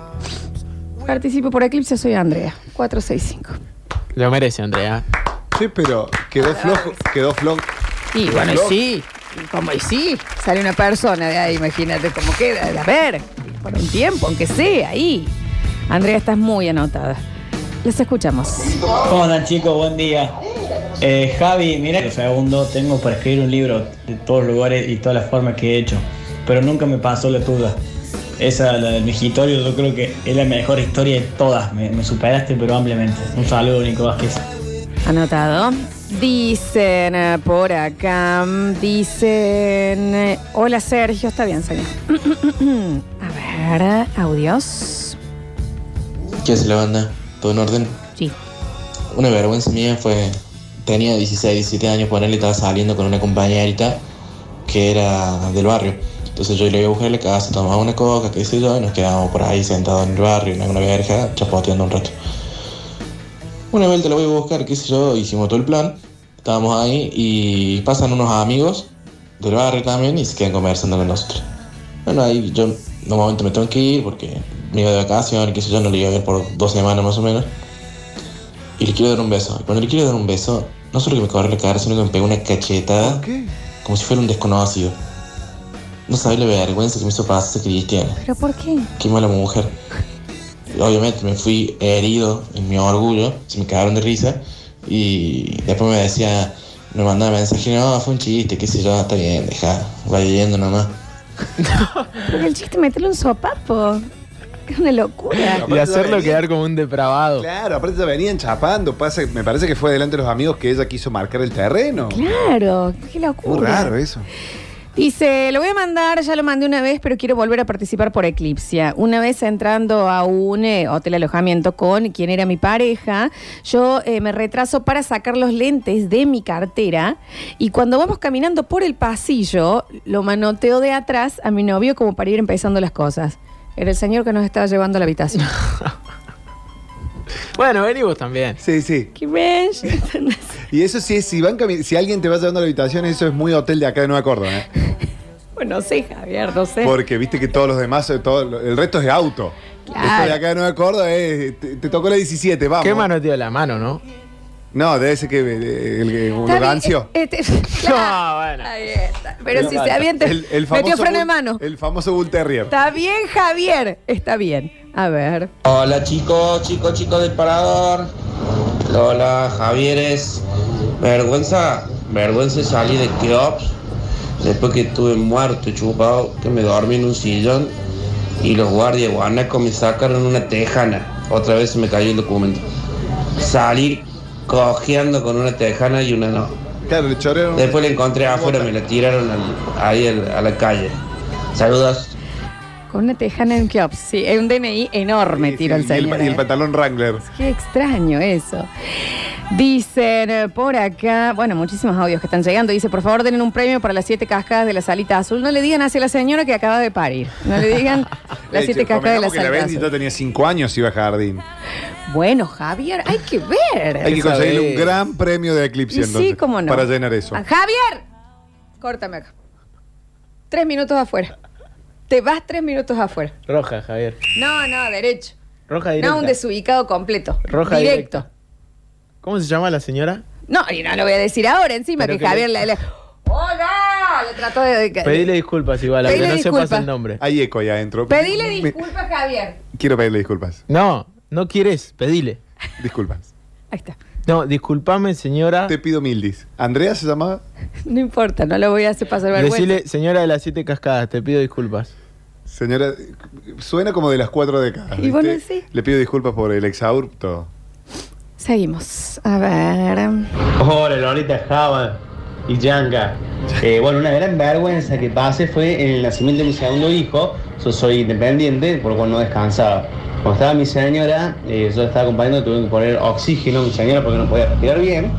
Participo por Eclipse, soy Andrea, 465. Lo merece, Andrea. Sí, pero quedó flojo, quedó flojo. Y bueno, y sí, como y sí, sale una persona de ahí, imagínate cómo queda. A ver, por un tiempo, aunque sea, ahí. Andrea, estás muy anotada. Les escuchamos. ¿Cómo andan chicos? Buen día. Eh, Javi, mira, un segundo, tengo para escribir un libro de todos los lugares y todas las formas que he hecho, pero nunca me pasó la tuya. Esa, la del mejitorio, yo creo que es la mejor historia de todas. Me, me superaste, pero ampliamente. Un saludo, Nico Vázquez. Anotado. Dicen eh, por acá, mm, dicen, eh, hola Sergio, está bien, señor. A ver, audios. ¿Qué hace la banda? ¿Todo en orden? Sí. Una vergüenza mía fue. Tenía 16, 17 años, ponerle, estaba saliendo con una compañerita que era del barrio. Entonces yo le iba a buscar a la casa, tomaba una coca, qué sé yo, y nos quedábamos por ahí sentados en el barrio, en una verja, chapoteando un rato. Una vuelta lo voy a buscar, qué sé yo, hicimos todo el plan, estábamos ahí y pasan unos amigos del barrio también y se quedan conversando con nosotros. Bueno, ahí yo normalmente me tengo que ir porque me iba de vacaciones, qué sé yo, no le iba a ver por dos semanas más o menos. Y le quiero dar un beso. Y cuando le quiero dar un beso, no solo que me corre la cara, sino que me pega una cachetada. Como si fuera un desconocido. No sabes la vergüenza que me hizo pasar ese cristiano. ¿Pero por qué? Qué mala mujer. Obviamente me fui herido en mi orgullo, se me cagaron de risa y después me decía, me mandaba mensaje, no, fue un chiste, qué sé yo, está bien, deja, vaya yendo nomás. Porque el chiste meterle un sopapo. Es una locura. Y hacerlo quedar como un depravado. Claro, aparte se venían chapando. Pasa, me parece que fue delante de los amigos que ella quiso marcar el terreno. Claro, qué locura. Muy raro eso. Dice, lo voy a mandar, ya lo mandé una vez, pero quiero volver a participar por Eclipsia. Una vez entrando a un eh, hotel alojamiento con quien era mi pareja, yo eh, me retraso para sacar los lentes de mi cartera y cuando vamos caminando por el pasillo, lo manoteo de atrás a mi novio como para ir empezando las cosas. Era el señor que nos estaba llevando a la habitación. Bueno, vení vos también. Sí, sí. Qué. Y eso sí, si, van si alguien te va llevando a la habitación, eso es muy hotel de acá de Nueva Córdoba. ¿eh? bueno, no sé, Javier, no sé. Porque viste que todos los demás, eh, todo, el resto es de auto. Claro. Esto de acá de Nueva Córdoba es, te, te tocó la 17, vamos. ¿Qué manoteo de la mano, no? No, debe ser que eh, el, un Está bien, rancio. eh, eh, claro. Ahí está. Pero si se avienta, El, el metió famoso freno de Bull- mano. El famoso Bull Terrier. Está bien, Javier. Está bien. A ver. Hola chicos, chicos, chicos del parador. Hola Javieres. Vergüenza, vergüenza salí de Keops después que estuve muerto y chupado, que me dormí en un sillón y los guardias guanacos me sacaron una tejana. Otra vez se me cayó el documento. Salir cojeando con una tejana y una no. Claro, le chorearon. Después la encontré afuera, me la tiraron al- ahí al- a la calle. Saludos. Con una tejana en Kiops. Sí, es un DNI enorme, tiro el y, el, señor. y el eh. pantalón Wrangler. Qué extraño eso. Dicen eh, por acá, bueno, muchísimos audios que están llegando. Dice, por favor, den un premio para las siete cascadas de la salita azul. No le digan hacia la señora que acaba de parir. No le digan las Eh, siete che, cascadas de la convengamos que la salita Bendy azul. ya tenía 5 años y iba a jardín. Bueno, Javier, hay que ver. Hay que conseguirle un gran premio de Eclipse Y sí, cómo no. para llenar eso. Ah, Javier, córtame acá. Tres minutos afuera. Te vas tres minutos afuera. Roja, Javier. No, no, derecho. Roja directa. No, un desubicado completo. Roja Directo. directa. ¿Cómo se llama la señora? No, y no lo voy a decir ahora encima Pero que, que Javier le- le, le- ¡Hola! Le trató de... Pedile disculpas igual, aunque Pedile no disculpas. sepas el nombre. Hay eco ahí adentro. Pedile disculpas, Javier. Quiero pedirle disculpas. No, no quieres, pedile. Disculpas. Ahí está. No, disculpame, señora. Te pido mildis. ¿Andrea se llamaba? No importa, no lo voy a hacer pasar vergüenza. Decile, señora de las siete cascadas, te pido disculpas. Señora, suena como de las cuatro décadas. Y bueno, sí. Le pido disculpas por el exaurto. Seguimos. A ver. Hola, Lolita Java y Yanka. Eh, bueno, una gran vergüenza que pasé fue en el nacimiento de mi segundo hijo. Yo soy independiente, por lo cual no descansaba. Cuando estaba mi señora, eh, yo estaba acompañando, tuve que poner oxígeno a mi señora porque no podía respirar bien.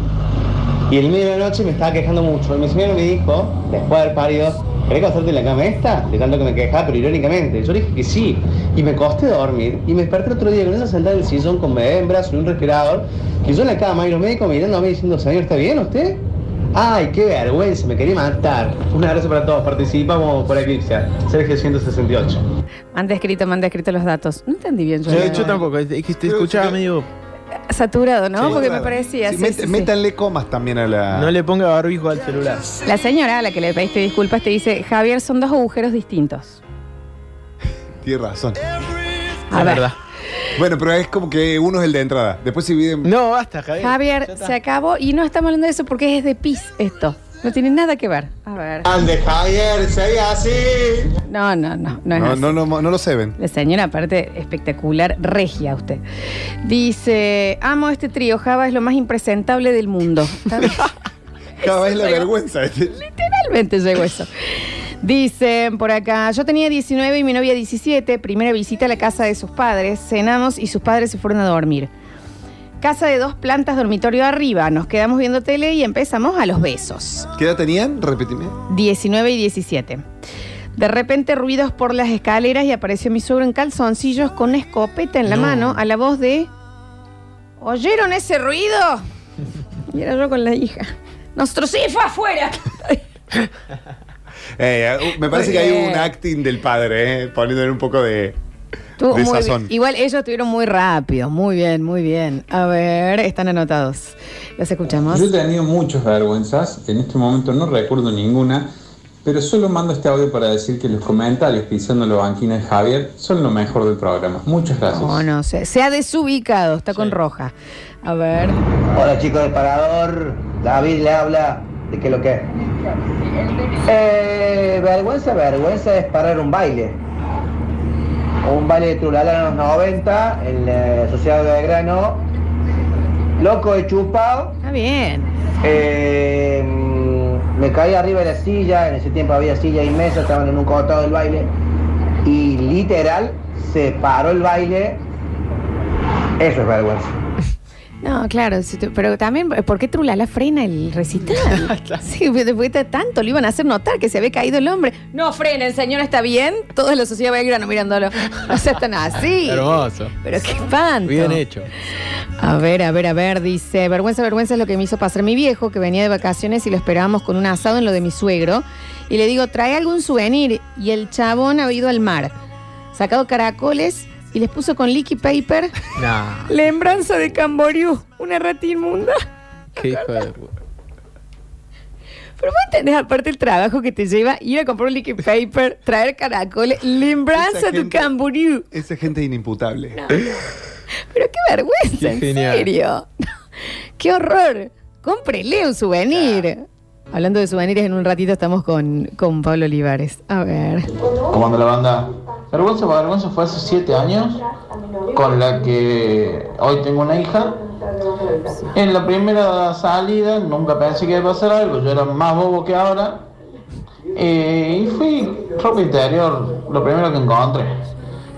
Y en medio de la noche me estaba quejando mucho. Y mi señora me dijo, después de haber parido, ¿querés acostarte en la cama esta? De tanto que me quejaba, pero irónicamente. Yo le dije que sí. Y me costé dormir. Y me desperté el otro día con ella sentada en el sillón con bebé en y un respirador. Y yo en la cama y los médicos mirándome diciendo, señor, ¿está bien usted? Ay, qué vergüenza, me quería matar. Un abrazo para todos, participamos por Eclipse. Sergio 168. Manda escrito, manda escrito los datos. No entendí bien yo. Yo, yo tampoco, es que te escuchaba medio. Saturado, ¿no? Sí, Porque me parecía. Sí, sí, met- sí, sí. Métanle comas también a la. No le ponga barbijo al celular. La señora a la que le pediste disculpas te dice, Javier, son dos agujeros distintos. Tiene razón. A ver. Bueno, pero es como que uno es el de entrada. Después si viven. No, basta, Javier. Javier, se acabó y no estamos hablando de eso porque es de pis esto. No tiene nada que ver. A ver. Ande, Javier, sería así. No, no, no, no es No, así. no, no, no lo se ven. La señora, aparte, espectacular, regia usted. Dice, amo este trío, Java es lo más impresentable del mundo. Está bien. Cada vez la vergüenza. Literalmente llegó eso. Dicen por acá, yo tenía 19 y mi novia 17, primera visita a la casa de sus padres, cenamos y sus padres se fueron a dormir. casa de dos plantas, dormitorio arriba. Nos quedamos viendo tele y empezamos a los besos. ¿Qué edad tenían? Repetime. 19 y 17. De repente ruidos por las escaleras y apareció mi suegro en calzoncillos con una escopeta en la No. mano a la voz de ¿Oyeron ese ruido? Y era yo con la hija. Nuestro sí fue afuera. Eh, uh, me parece que hay un acting del padre, eh, poniéndole un poco de, Estuvo de muy sazón. bien. Igual ellos estuvieron muy rápidos. Muy bien, muy bien. A ver, están anotados. Los escuchamos. Yo he tenido muchas vergüenzas, en este momento no recuerdo ninguna, pero solo mando este audio para decir que los comentarios pisando la banquina de Javier son lo mejor del programa. Muchas gracias. No, no, se, se ha desubicado, está con roja. A ver. Hola chicos del Parador, David le habla de qué lo que es. Eh, vergüenza, vergüenza es parar un baile. Un baile de Trulala en los 90, en la Sociedad de Belgrano. Loco de chupado. Está bien. Eh, me caí arriba de la silla, en ese tiempo había silla y mesa, estaban en un costado del baile. Y literal, se paró el baile. Eso es vergüenza. No, claro, si tú- pero también, ¿por qué Trulala frena el recital? sí, después de tanto lo iban a hacer notar que se había caído el hombre. No frenen, señor, ¿está bien? Toda la sociedad Belgrano mirándolo. O sea, están así. Hermoso. Pero qué espanto. Bien hecho. A ver, a ver, a ver, dice, vergüenza, vergüenza es lo que me hizo pasar mi viejo, que venía de vacaciones y lo esperábamos con un asado en lo de mi suegro. Y le digo, trae algún souvenir. Y el chabón había ido al mar, sacado caracoles y les puso con liquid paper Nah, lembranza de Camboriú, una rata inmunda. qué hijo de Pero vos entendés aparte el trabajo que te lleva ir a comprar un liquid paper, traer caracoles, lembranza Esa de gente- Camboriú. Esa gente inimputable. Pero qué vergüenza, Qué en genial. serio. qué horror. Cómprele un souvenir. Hablando de souvenirs, en un ratito estamos con, con Pablo Olivares. A ver. ¿Cómo anda la banda? Vergüenza, vergüenza fue hace siete años, con la que hoy tengo una hija. En la primera salida nunca pensé que iba a pasar algo, yo era más bobo que ahora. Eh, y fui ropa interior, lo primero que encontré.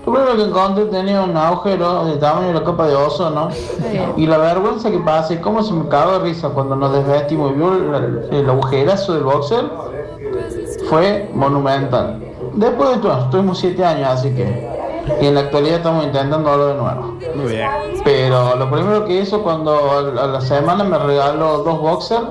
Lo primero que encontré tenía un agujero de tamaño de la copa de oso, ¿no? Y la vergüenza que pasé, cómo se me cagó de risa cuando nos desvestimos y vio el, el agujerazo del boxer, fue monumental. Después de todo, estuvimos siete años, así que. Y en la actualidad estamos intentando algo de nuevo. Muy bien. Pero lo primero que hizo cuando a la semana me regaló dos boxers,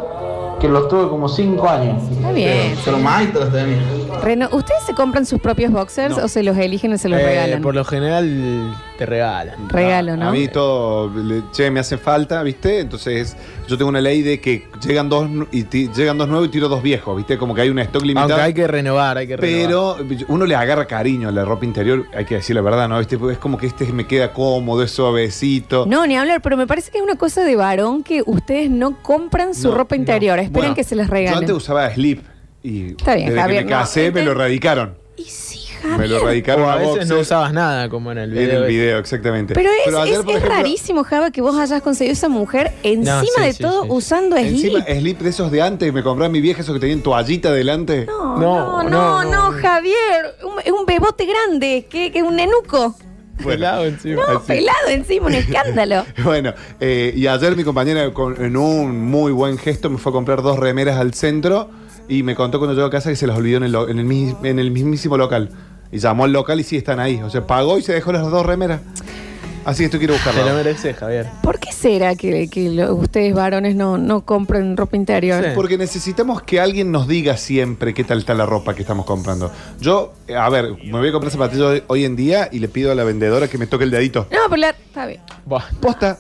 que los tuve como cinco años. Está bien. Pero más los tenía. Reno, ¿ustedes se compran sus propios boxers No. o se los eligen y se los Eh, regalan? Por lo general te regalan. Regalo, ¿no? A mí todo, le- che, me hace falta, ¿viste? Entonces, yo tengo una ley de que llegan dos nu- y ti- llegan dos nuevos y tiro dos viejos, ¿viste? Como que hay un stock limitado. Aunque hay que renovar, hay que renovar. Pero uno le agarra cariño a la ropa interior, hay que decir la verdad, ¿no? ¿Viste? Porque Es como que este me queda cómodo, es suavecito. No, ni hablar, pero me parece que es una cosa de varón que ustedes no compran su No, ropa interior, esperan Bueno, que se les Yo regalen. antes usaba slip y Está bien, desde Javier, que me no, casé me lo erradicaron. Me lo erradicaron O a a veces boxers. no usabas nada, como en el video. En el ese. video, exactamente. Pero es, ayer, es- rarísimo, Java, que vos hayas conseguido esa mujer encima sí, de sí, todo sí. usando Encima, slip. slip de esos de antes, me compraba mi vieja, esos que tenían toallita delante. No, no, no, no, Javier. Un- Es un bebote grande, que que es un nenuco. Pelado encima. No, pelado encima, un escándalo. Bueno, eh, y ayer mi compañera con- en un muy buen gesto me fue a comprar dos remeras al centro y me contó cuando llegó a casa que se las olvidó en el, en el, en el mismísimo local. Y llamó al local y sí están ahí. O sea, pagó y se dejó las dos remeras. Así que esto quiero buscarlo. Te lo mereces, Javier. ¿Por qué será que, que lo- ustedes varones no, no compran ropa interior? Porque necesitamos que alguien nos diga siempre qué tal está la ropa que estamos comprando. Yo, eh, a ver, me voy a comprar zapatillas hoy, hoy en día y le pido a la vendedora que me toque el dedito. No, pero la- está bien. Posta.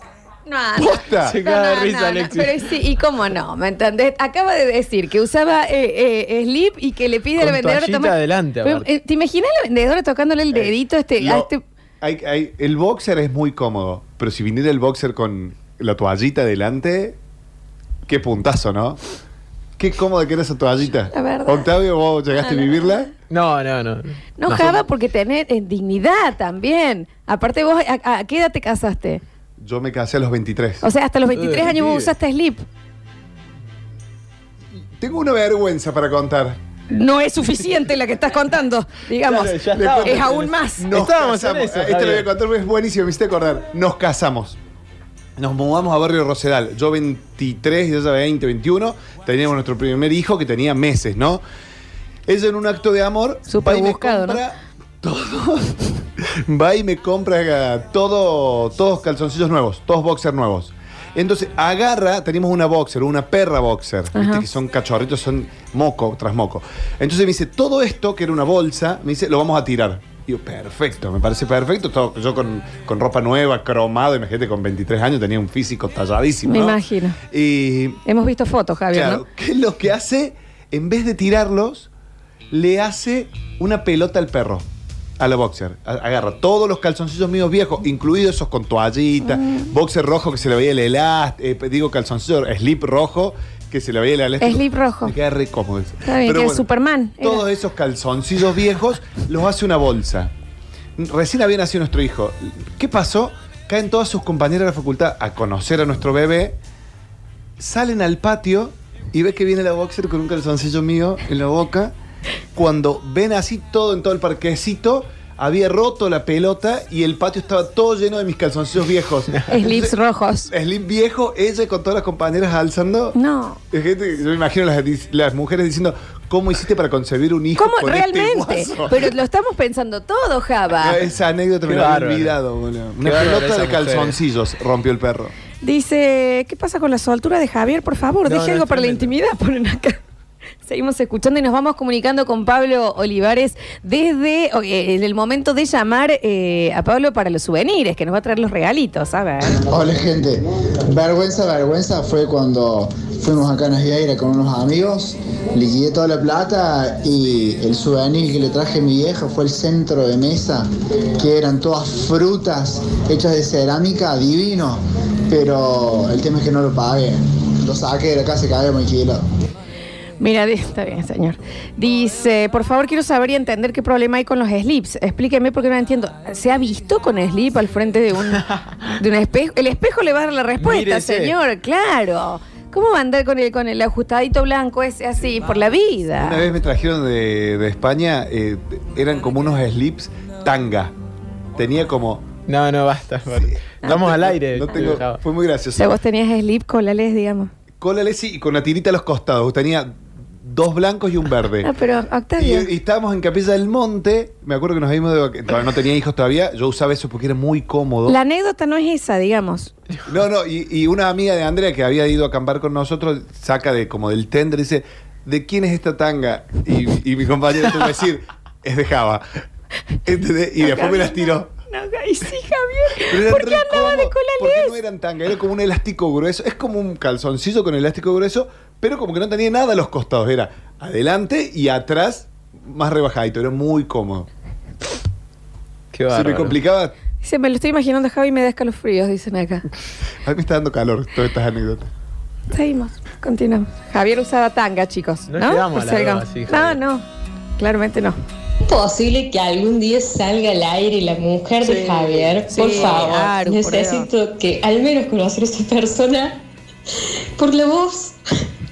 No, no. Posta. Se caga de no, risa, no, no, Alexis. Pero sí, ¿y cómo no? ¿Me entendés? Acaba de decir que usaba eh, eh, slip y que le pide a la Con vendedora toallita tomar- adelante, Pero, aparte. eh, ¿Te imaginas la vendedora tocándole el dedito a este, a Lo- este- hay- hay- el boxer es muy cómodo, pero si viniera el boxer con la toallita delante, qué puntazo, ¿no? Qué cómodo que era esa toallita. La verdad. Octavio, ¿vos llegaste No, a vivirla? No, no, no. No, Java, porque tenés eh, dignidad también. Aparte vos, ¿a, a qué edad te casaste? Yo me casé a los 23. O sea, hasta los 23 Eh, años vos usaste slip. Tengo una vergüenza para contar. No es suficiente la que estás contando, digamos. Claro, ya estábamos es aún más. Nos casamos. Esto lo voy a contar, es buenísimo, me hiciste acordar. Nos casamos. Nos mudamos a Barrio Rosedal. Yo 23 y ella 20, 21. Teníamos nuestro primer hijo que tenía meses, ¿no? Ella en un acto de amor Súper buscado, ¿no? Compra todo. va y me compra eh, todo, todos calzoncillos nuevos, todos boxers nuevos. Entonces agarra, tenemos una boxer, una perra boxer, que son cachorritos, son moco tras moco. Entonces me dice, todo esto que era una bolsa, me dice, lo vamos a tirar. Y yo, perfecto, me parece perfecto. Todo, yo con, con ropa nueva, cromado, imagínate, con 23 años tenía un físico talladísimo. Me ¿no? imagino. Y Hemos visto fotos, Javier, Claro, ¿no? ¿qué es lo que hace? En vez de tirarlos, le hace una pelota al perro. A la boxer. Agarra todos los calzoncillos míos viejos, incluidos esos con toallita, Mm. boxer rojo que se le veía el elástico, digo calzoncillo, slip rojo que se le veía el elástico. Slip rojo. Me queda re cómodo eso. Está bien, Pero que es bueno, Superman. era. todos esos calzoncillos viejos los hace una bolsa. Recién había nacido nuestro hijo. ¿Qué pasó? Caen todas sus compañeras de la facultad a conocer a nuestro bebé, salen al patio y ves que viene la boxer con un calzoncillo mío en la boca. Cuando ven así todo en todo el parquecito, había roto la pelota y el patio estaba todo lleno de mis calzoncillos viejos. Slips rojos. Slip viejo, ella con todas las compañeras alzando. No. Es gente- yo me imagino las, las mujeres diciendo, ¿cómo hiciste para concebir un hijo ¿Cómo con este realmente? guaso?" Pero lo estamos pensando todo, Java. Esa anécdota me la había olvidado, boludo. Una Qué pelota de mujer. calzoncillos rompió el perro. Dice, ¿qué pasa con la soltura de Javier? Por favor, No, deje no, algo para la intimidad, ponen acá. Seguimos escuchando y nos vamos comunicando con Pablo Olivares desde eh, el momento de llamar eh, a Pablo para los souvenirs, que nos va a traer los regalitos, a ver. Hola gente, vergüenza, vergüenza fue cuando fuimos acá a Nasieira con unos amigos, liquidé toda la plata y el souvenir que le traje a mi vieja fue el centro de mesa, que eran todas frutas hechas de cerámica, divino, pero el tema es que no lo pagué, lo saqué de la casa y cagué muy kilo. Mira, di- está bien, señor. Dice, por favor, quiero saber y entender qué problema hay con los slips. Explíqueme porque no entiendo. ¿Se ha visto con slip al frente de un, de un espejo? El espejo le va a dar la respuesta, Mírese. señor, claro. ¿Cómo va a andar con el, con el ajustadito blanco ese así por la Una vida? vez me trajeron de, de España, eh, eran como unos slips tanga. Tenía como... No, no, basta. Estamos al aire. No tengo, fue muy O gracioso. sea, vos tenías slip colales, digamos. Cola Lesi y con una tirita a los costados. Tenía dos blancos y un verde. Ah, pero Y, Octavio. y estábamos en Capilla del Monte. Me acuerdo que nos vimos de vac- todavía No tenía hijos todavía. Yo usaba eso porque era muy cómodo. La anécdota no es esa, digamos. No, no. Y, y una amiga de Andrea que había ido a acampar con nosotros saca de como del tender y dice: ¿De quién es esta tanga? Y, y mi compañero tuvo que decir: Es de Java. ¿Entendés? Y después me las tiró. No, ay, sí, Javier. Eran ¿Por qué re andaba de cómodos, Porque no eran tanga, era como un elástico grueso. Es como un calzoncillo con elástico grueso, pero como que no tenía nada a los costados. Era adelante y atrás más rebajadito. Era muy cómodo. Qué Se me bárbaro. complicaba. Dice, me lo estoy imaginando a Javi y me da escalofríos, dicen acá. A mí me está dando calor todas estas anécdotas. Seguimos, continuamos. Javier usaba tanga, chicos. No ¿No? llegamos Por a la si algo- dos así, No, Javier. no. Claramente no. ¿Es posible que algún día salga al aire la mujer Sí, de Javier? sí, por favor, claro, por necesito que al menos conocer a esta persona por la voz.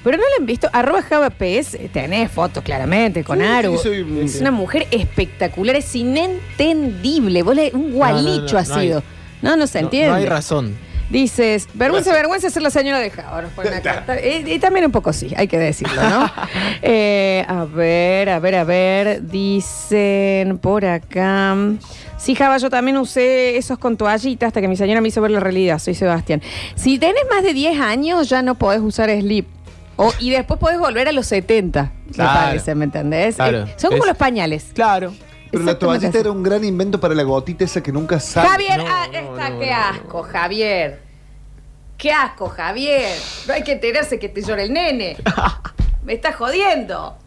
Pero no la han visto. Arroba Java PS, eh, tenés fotos claramente con Sí, Aru. sí, soy- es una mujer espectacular, es inentendible. Vos le- un gualicho no, ha no hay- sido. No, no se No- entiende. No, hay razón. Dices, vergüenza, vergüenza ser la señora de Java. Nos ponen acá. Y, y también un poco sí, hay que decirlo, ¿no? Eh, a ver, a ver, a ver. Dicen por acá. Sí, Java, yo también usé esos con toallita hasta que mi señora me hizo ver la realidad. Soy Sebastián. Si tenés más de 10 años, ya no podés usar slip. O, y después podés volver a los 70, Claro. me parece, ¿me entendés? Claro. Eh, son como Es- los pañales. Claro. Pero la Exactamente toallita así. era un gran invento para la gotita esa que nunca sale. Javier, No, ah, no, está, no, qué no, asco, Javier. Qué asco, Javier. No hay que enterarse que te llora el nene. Me estás jodiendo.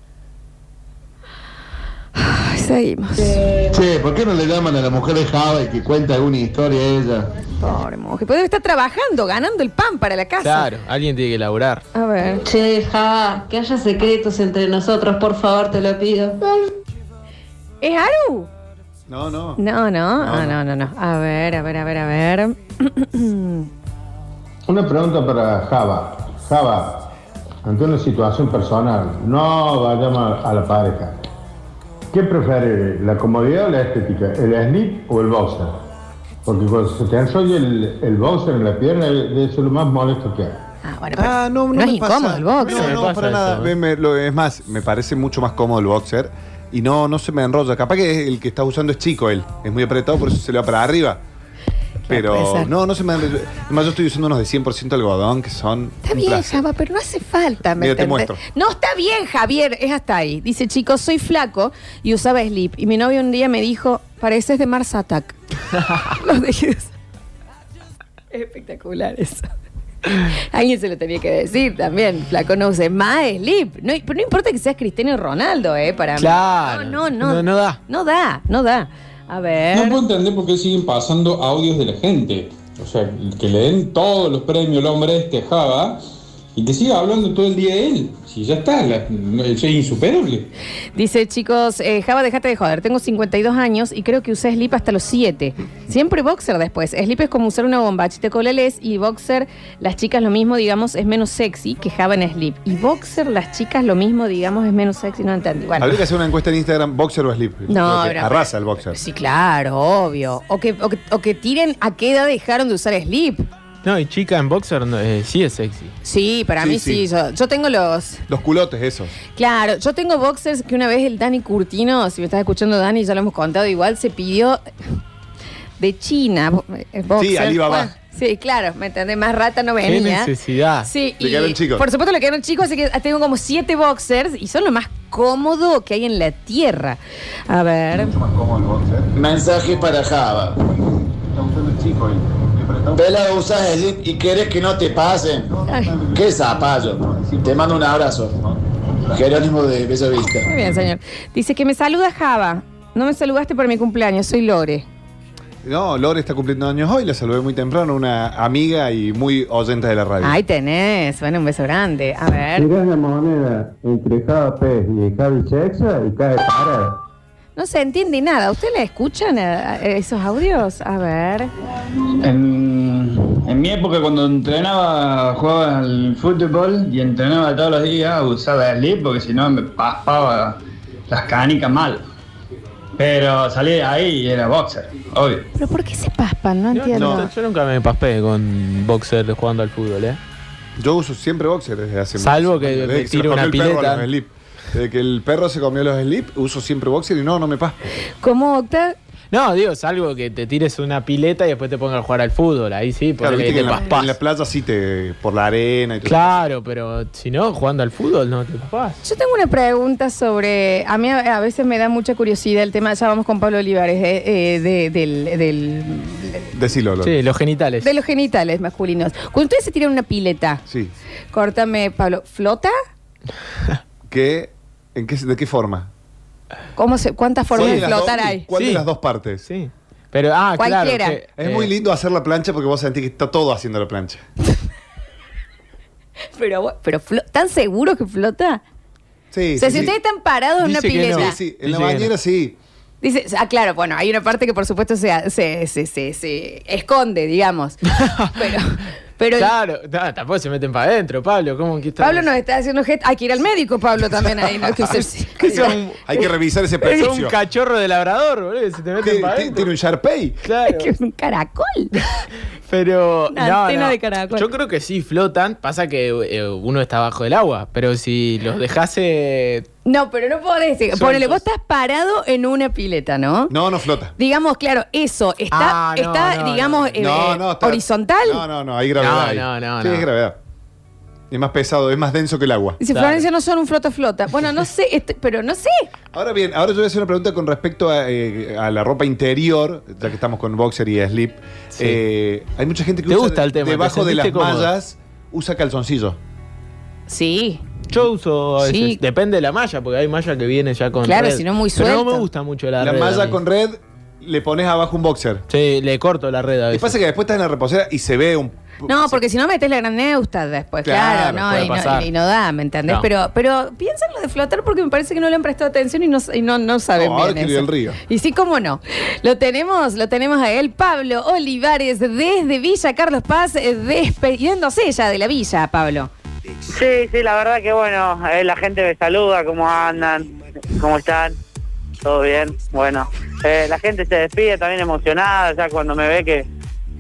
Ay, seguimos. Che, ¿por qué no le llaman a la mujer de Java y que cuenta alguna historia ella? Pobre mujer. Puede estar trabajando, ganando el pan para la casa. Claro, alguien tiene que laburar. A ver. Che, Java, que haya secretos entre nosotros, por favor, te lo pido. ¿Es Aru? No, no. No, no. Ah, no, no, no. A ver, a ver, a ver, a ver. Una pregunta para Java. Java, ante una situación personal, no vayamos a la pareja. ¿Qué prefiere, la comodidad o la estética? ¿El slip o el boxer? Porque cuando se te enrolla el, el boxer en la pierna, debe ser lo más molesto que hay. Ah, bueno, Ah, no, no, no es me pasa. incómodo el boxer. No, no, para eso, nada. ¿eh? Me- me- lo- es más, me parece mucho más cómodo el boxer y no, no se me enrolla. Capaz que el que está usando es chico él. Es muy apretado, por eso se le va para arriba. Pero no, no se me. Además, yo estoy usando unos de 100% algodón que son. Está un bien. Java, pero no hace falta. ¿me Mira, te entendés? muestro. No, está bien, Javier, es hasta ahí. Dice, chicos, soy flaco y usaba slip. Y mi novio un día me dijo, pareces de Mars Attack. Lo dejé de usar. Es espectacular eso. Alguien se lo tenía que decir también. Flaco no use más slip. No, pero no importa que seas Cristiano Ronaldo, ¿eh? Para mí. Claro. No, no, no. No, no da. No da, no da. A ver. No puedo entender por qué siguen pasando audios de la gente. O sea, que le den todos los premios al hombre este Java y que siga hablando todo el día de él. Si ya está, la, es insuperable. Dice, chicos, eh, Java, déjate de joder. Tengo 52 años y creo que usé slip hasta los 7. Siempre boxer después. Slip es como usar una bombachita colales y boxer, las chicas lo mismo, digamos, es menos sexy que Java en slip. Y boxer, las chicas lo mismo, digamos, es menos sexy. No entendí. Bueno. Habría que hacer una encuesta en Instagram, boxer o slip. No, pero- arrasa el boxer. Sí, claro, obvio. O que, o, que, o que tiren a qué edad dejaron de usar slip. No, y chica en boxer no, eh, sí es sexy. Sí, para Sí, mí sí. sí. Yo, yo tengo los... Los culotes, esos. Claro, yo tengo boxers que una vez el Dani Curtino, si me estás escuchando Dani, ya lo hemos contado igual, se pidió de China. bo- eh, boxer. Sí, Alibaba. Bueno, sí, claro, me entendés, más rata no Qué venía. necesidad. Sí, Le y quedaron chicos. por supuesto le quedaron chicos, así que tengo como siete boxers y son lo más cómodo que hay en la tierra. A ver. Mensaje para Java. Vela usas slip y quieres que no te pasen. Qué zapallo. Te mando un abrazo. Jerónimo de Bella Vista. Muy bien, señor. Dice que me saluda Java. No me saludaste por mi cumpleaños, soy Lore. No, Lore está cumpliendo años hoy, la saludé muy temprano, una amiga y muy oyente de la radio. Ahí tenés, bueno, un beso grande. A ver. Tirás la moneda entre Java Pez y Javi Chexa y cae parada. No se entiende nada. ¿Usted le escuchan eh, esos audios? A ver. En, en mi época cuando entrenaba, jugaba al fútbol y entrenaba todos los días, usaba slip porque si no me paspaba las canicas mal. Pero salí de ahí y era boxer, obvio. ¿Pero por qué se paspan? No Yo, entiendo. no, yo nunca me paspé con boxer jugando al fútbol, ¿eh? Yo uso siempre boxer desde hace Salvo muchos que años. me Desde se tire los una el perro pileta. los slip. Desde que el perro se comió los slip, uso siempre boxer y no, no me pasa. ¿Cómo, Octa? No, digo, salvo que te tires una pileta y después te pongas a jugar al fútbol. Ahí sí, Claro, ponele viste que en la, en la playa sí te. por la arena y todo. Claro, pero si no, jugando al fútbol no te paspás. Yo tengo una pregunta sobre. A mí a, a veces me da mucha curiosidad el tema. Ya vamos con Pablo Olivares, eh, eh, de, del, del- Decilo. Sí, los genitales. de los genitales masculinos. Cuando ustedes se tiran una pileta, Sí. córtame, Pablo, ¿flota? ¿Qué, en qué, ¿De qué forma? ¿Cómo se, ¿Cuántas formas ¿Cuál de las flotar dos- hay? ¿Cuál de Sí. las dos partes? Sí. Pero, ah, Cualquiera. claro. que, Es eh, muy lindo hacer la plancha porque vos sentís que está todo haciendo la plancha. Pero, pero flo- ¿están seguros que flota? Sí, o sea, sí, si sí. ustedes están parados en una Dice que no. pileta. Sí, sí, en la Dice que bañera no. sí. Dice, ah, claro, bueno, hay una parte que por supuesto se, se, se, se- se esconde, digamos. pero, pero Claro, no, tampoco se meten para adentro, Pablo. ¿Cómo que está? Pablo nos está haciendo gesto. Hay que ir al médico, Pablo, también ahí. ¿no? Que se- Que son- Hay que revisar ese Es precio. un cachorro de labrador, boludo. Se te meten Tiene para adentro. tiene un Sharpay. Claro. que es un caracol. Pero Una no, antena no. de caracol. Yo creo que sí flotan. Pasa que eh, uno está bajo el agua. Pero si los dejase. No, pero no podés decir. Sueltos. Ponele, vos estás parado en una pileta, ¿no? No, no flota. Digamos, claro, eso está, Ah, no, está no, digamos, no. eh, No, no, está- horizontal. No, no, no, hay gravedad. No, ahí. no, no, Sí, no. es gravedad. Es más pesado, es más denso que el agua. Dice, Claro. Florencia no son un flota-flota. Bueno, no sé, este- pero no sé. Ahora bien, ahora yo voy a hacer una pregunta con respecto a, eh, a la ropa interior, ya que estamos con boxer y slip. Sí. Eh, hay mucha gente que ¿Te usa gusta el tema? ¿Te debajo de las sentiste cómodo? mallas usa calzoncillo. Sí. Yo uso a veces. Sí. Depende de la malla, porque hay malla que viene ya con. Claro, red. si no muy Pero no suelta. me gusta mucho la, La, red. a malla con red le pones abajo un boxer. Sí, le corto la red a Y veces. pasa que después estás en la reposera y se ve un. No, porque si no metes la gran neusta después, claro, Claro, no, puede y no, pasar. y no da, ¿me entendés? No. Pero, pero piensa en lo de flotar porque me parece que no le han prestado atención y no, y no, no saben No, ahora bien que eso. el río. Y sí, cómo no. Lo tenemos, lo tenemos a él, Pablo Olivares, desde Villa Carlos Paz, eh, despidiéndose ya de la villa, Pablo. Sí, sí, la verdad que bueno, eh, la gente me saluda, cómo andan, cómo están, todo bien. Bueno, Eh, la gente se despide también emocionada, ya cuando me ve que,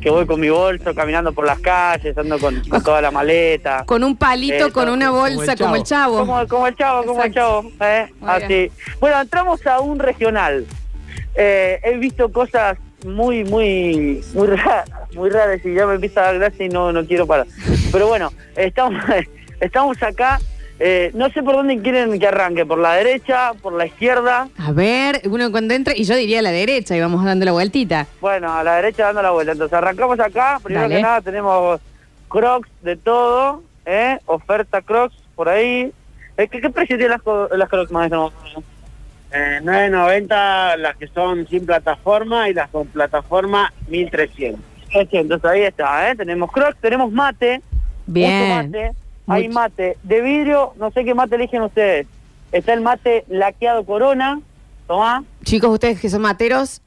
que voy con mi bolso caminando por las calles, ando con, con toda la maleta. Con un palito, con una bolsa, como el chavo. Como, como el chavo, como el chavo. ¿eh? Así. Bueno, entramos a un regional. Eh, he visto cosas muy, muy, muy raras, muy raras y ya me empieza a dar gracia y no, no quiero parar. Pero bueno, estamos, estamos acá. Eh, no sé por dónde quieren que arranque, por la derecha, por la izquierda. A ver, uno cuando entra, y yo diría a la derecha, y vamos dando la vueltita. Bueno, a la derecha dando la vuelta. Entonces arrancamos acá. Primero Dale. que nada tenemos Crocs de todo, ¿eh? Oferta Crocs por ahí. ¿Qué, qué precio tienen las, las Crocs, maestro? Eh, 9.90 las que son sin plataforma y las con plataforma 1.300. 300, ahí está, ¿eh? Tenemos Crocs, tenemos mate. Bien. Mucho mate. Hay mate de vidrio, no sé qué mate eligen ustedes. Está el mate laqueado Corona. Tomá. Chicos, ustedes que son materos,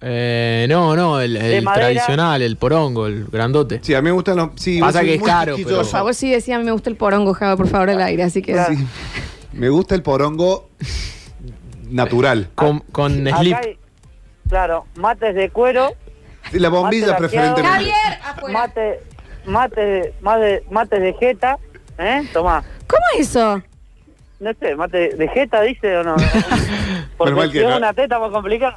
Eh, no, no, el, el tradicional, el porongo, el grandote. Sí, a mí me gustan los. Sí, Pasa que es caro, quisquilloso. por favor, sí decía, me gusta el porongo, Java, por favor, al aire, así que... Me gusta el porongo natural. Con, con Acá hay, claro, mates de cuero. Sí, la bombilla mate preferentemente. Mate, mate, mate, mates de jeta, ¿eh? Tomá. ¿Cómo es eso? No sé, mate de jeta dice o no. Porque mal que no. una teta más complicada.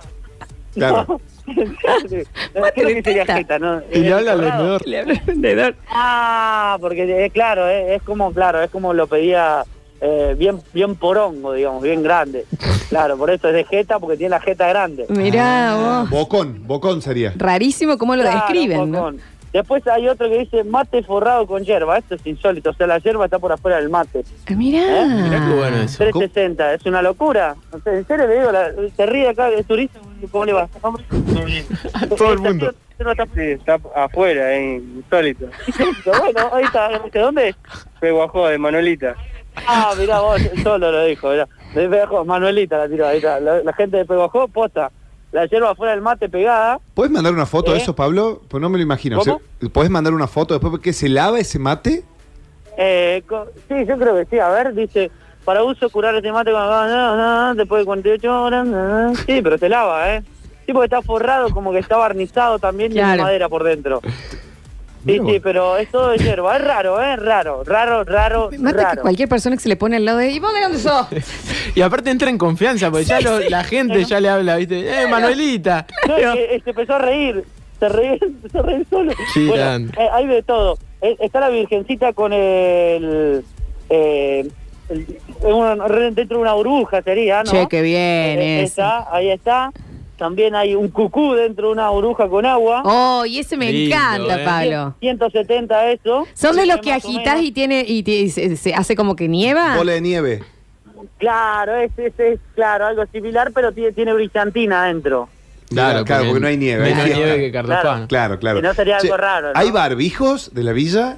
Claro. Creo que sería jeta, ¿no? Y le habla al vendedor. Le habla al vendedor. Ah, porque es claro, eh, es como, claro, es como lo pedía eh, bien, bien porongo, digamos, bien grande. Claro, por eso es de jeta, porque tiene la jeta grande. Mirá vos. Bocón, bocón sería. Rarísimo cómo lo Claro, describen, ¿no? Después hay otro que dice mate forrado con hierba. Esto es insólito. O sea, la hierba está por afuera del mate. Ah, Mirá. Mirá qué bueno eso. 360. Es una locura. O sea, en serio le digo, la- se ríe acá el turista. ¿Cómo le va? Todo el mundo. Sí, está afuera, eh, insólito. bueno, ahí está. ¿De dónde es? Peguajó de Manolita. Ah, mirá vos, solo lo dijo. Mirá. De Peguajó, Manuelita la tiró. Ahí está. La, la gente de Peguajó, posta. La hierba afuera del mate pegada. ¿Puedes mandar una foto de ¿Eh? eso, Pablo? Pues no me lo imagino. ¿Cómo? ¿Se- ¿Puedes mandar una foto después porque se lava ese mate? Eh, sí, yo creo que sí. A ver, dice, para uso curar este mate con- no, no, después de 48 horas. no. Sí, pero se lava, ¿eh? Sí, porque está forrado, como que está barnizado también y Claro. tiene madera por dentro. Sí, sí, pero es todo de hierba. Es raro, ¿eh? Raro, raro, raro, mata que raro. cualquier persona que se le pone al lado de... ¿Y vos de dónde sos? Y aparte entra en confianza, porque ya lo- la gente ya le habla, ¿viste? ¡Eh, Manuelita! Que, eh, se empezó a reír. Se reír, se reír solo. Sí, Bueno, eh, hay de todo. Eh, está la virgencita con el... eh, el- dentro de una burbuja sería, ¿no? Che, qué bien Eh, está, ahí está. También hay un cucú dentro de una burbuja con agua. Oh, y ese me Lindo, encanta, eh. Pablo. 170 eso. ¿Son de los que agitas y tiene y te- se, se hace como que nieva? Bola de nieve. Claro, es, es, es, claro, algo similar, pero tiene, tiene brillantina adentro. Claro, claro, porque no hay nieve. Menos hay nieve que Carlopán. Claro, claro. Si no sería algo raro, ¿no? ¿Hay barbijos de la villa?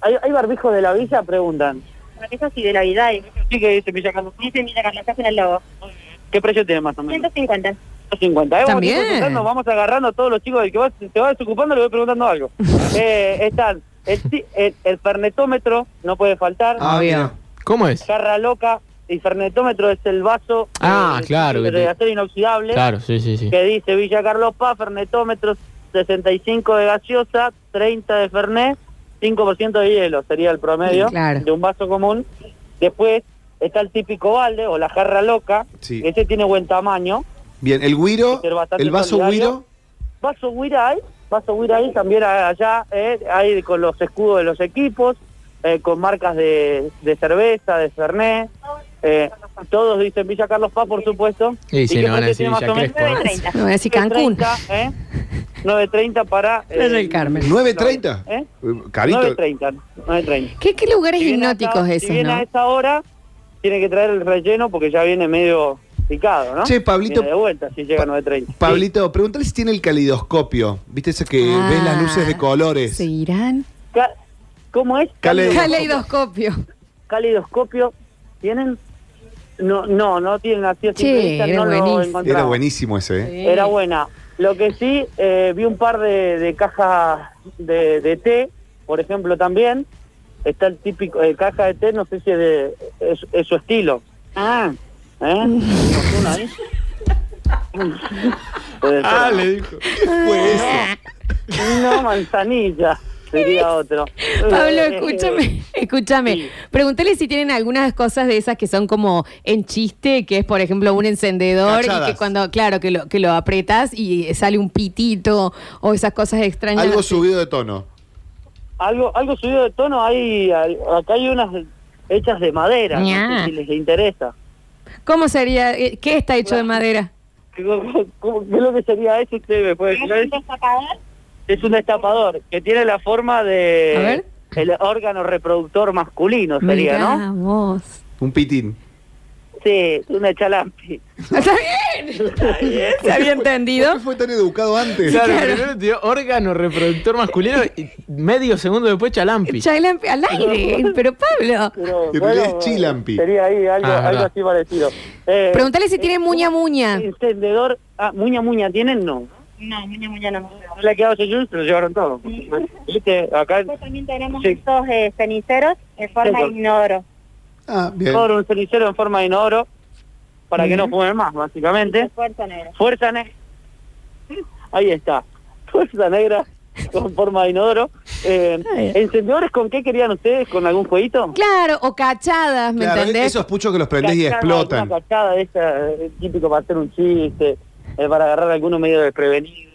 ¿Hay, hay barbijos de la villa? Preguntan. Barbijos y de Navidad. Sí, que dice Villa Carlos. Dice Villa Carlos, estás en el logo. ¿Qué precio tiene más o menos? 150. 150. ¿eh? Vamos También. Vamos agarrando a todos los chicos del que va, se va desocupando, le voy preguntando algo. eh, están el, el, el fernetómetro, no puede faltar. Ah, mira. ¿Cómo es? Jarra loca. Y fernetómetro es el vaso Ah, eh, claro, de, te- acero inoxidable Claro, sí, sí, sí. que dice Villa Carlos Paz, fernetómetro 65 de gaseosa, 30 de fernet, 5% de hielo sería el promedio Claro. de un vaso común. Después está el típico balde o la jarra loca, Sí. que ese tiene buen tamaño. Bien, el guiro, el vaso solidario. guiro. Vaso Guira hay, Vaso Guira hay, también allá eh, hay con los escudos de los equipos, eh, con marcas de, de cerveza, de Fernet. eh, todos dicen Villa Carlos Paz, por supuesto. Sí, ¿Y sí, qué no van a decir Villa? Crespo, ¿no? No voy a decir Cancún. 9.30, ¿eh? 9.30 para... Playa del Carmen. ¿9.30? ¿Eh? Eh, Carito. 9.30, 9.30. ¿Qué, qué lugares Si hipnóticos esos, Si viene no? a esa hora, tiene que traer el relleno porque ya viene medio picado, ¿no? Che, Pablito- Viene de vuelta si llega a 9.30. Pablito, pregúntale si tiene el calidoscopio. ¿Viste ese que Ah. ves las luces de colores? ¿Se irán? Ca- ¿Cómo es? Caleidoscopio. Caleidoscopio. Calidoscopio. ¿Tienen? No, no, no tienen así era no lo buenísimo. Era buenísimo ese, ¿eh? Sí. Era buena. Lo que sí, eh, vi un par de, de cajas de, de té, por ejemplo, también. Está el típico eh, caja de té, no sé si es, de, es, es su estilo. Ah, ¿eh? Ser. Ah, le dijo. No, manzanilla. Sería otro. Pablo, Eh, escúchame, escúchame. Pregúntale si tienen algunas cosas de esas que son como en chiste, que es por ejemplo un encendedor y que cuando, claro, que lo, que lo apretas y sale un pitito o esas cosas extrañas. Algo subido de tono. Algo, algo subido de tono, hay, acá hay unas hechas de madera, no Ña. sé si les interesa. ¿Cómo sería? Eh, ¿Qué está hecho de madera? ¿Cómo- cómo- ¿Qué es lo que sería eso? ¿Usted me puede decir? Es un destapador que tiene la forma A de ver. el órgano reproductor masculino, sería, Mirá ¿no? vos. Un pitín. Sí, es una chalampi. Está bien, está bien. ¿Se había entendido? ¿Por qué fue tan educado antes? Claro, primero te dio órgano reproductor masculino y medio segundo después chalampi. Chailampi al aire, pero Pablo. Pero, es chilampi. Sería ahí algo, Ah, algo así parecido. Eh, Pregúntale si tiene muña muña. Encendedor. Ah, muña muña, ¿tienen? No. No, muña, muña no. No le ha quedado ese se lo llevaron todo. ¿Viste? Acá. Después también tenemos Sí. estos eh, ceniceros en forma de inodoro. Ah, bien. Todo un cenicero en forma de inodoro para que no fumen más, básicamente. Fuerza negra. Fuerza negra. Ahí está. Fuerza negra con forma de inodoro. Eh, ¿Encendedores con qué querían ustedes? ¿Con algún jueguito? Claro, o cachadas, ¿me Claro, entendés? esos puchos que los prendés y Cachada, explotan. Una cachada de esa, eh, típico para hacer un chiste, eh, para agarrar a alguno medio desprevenido.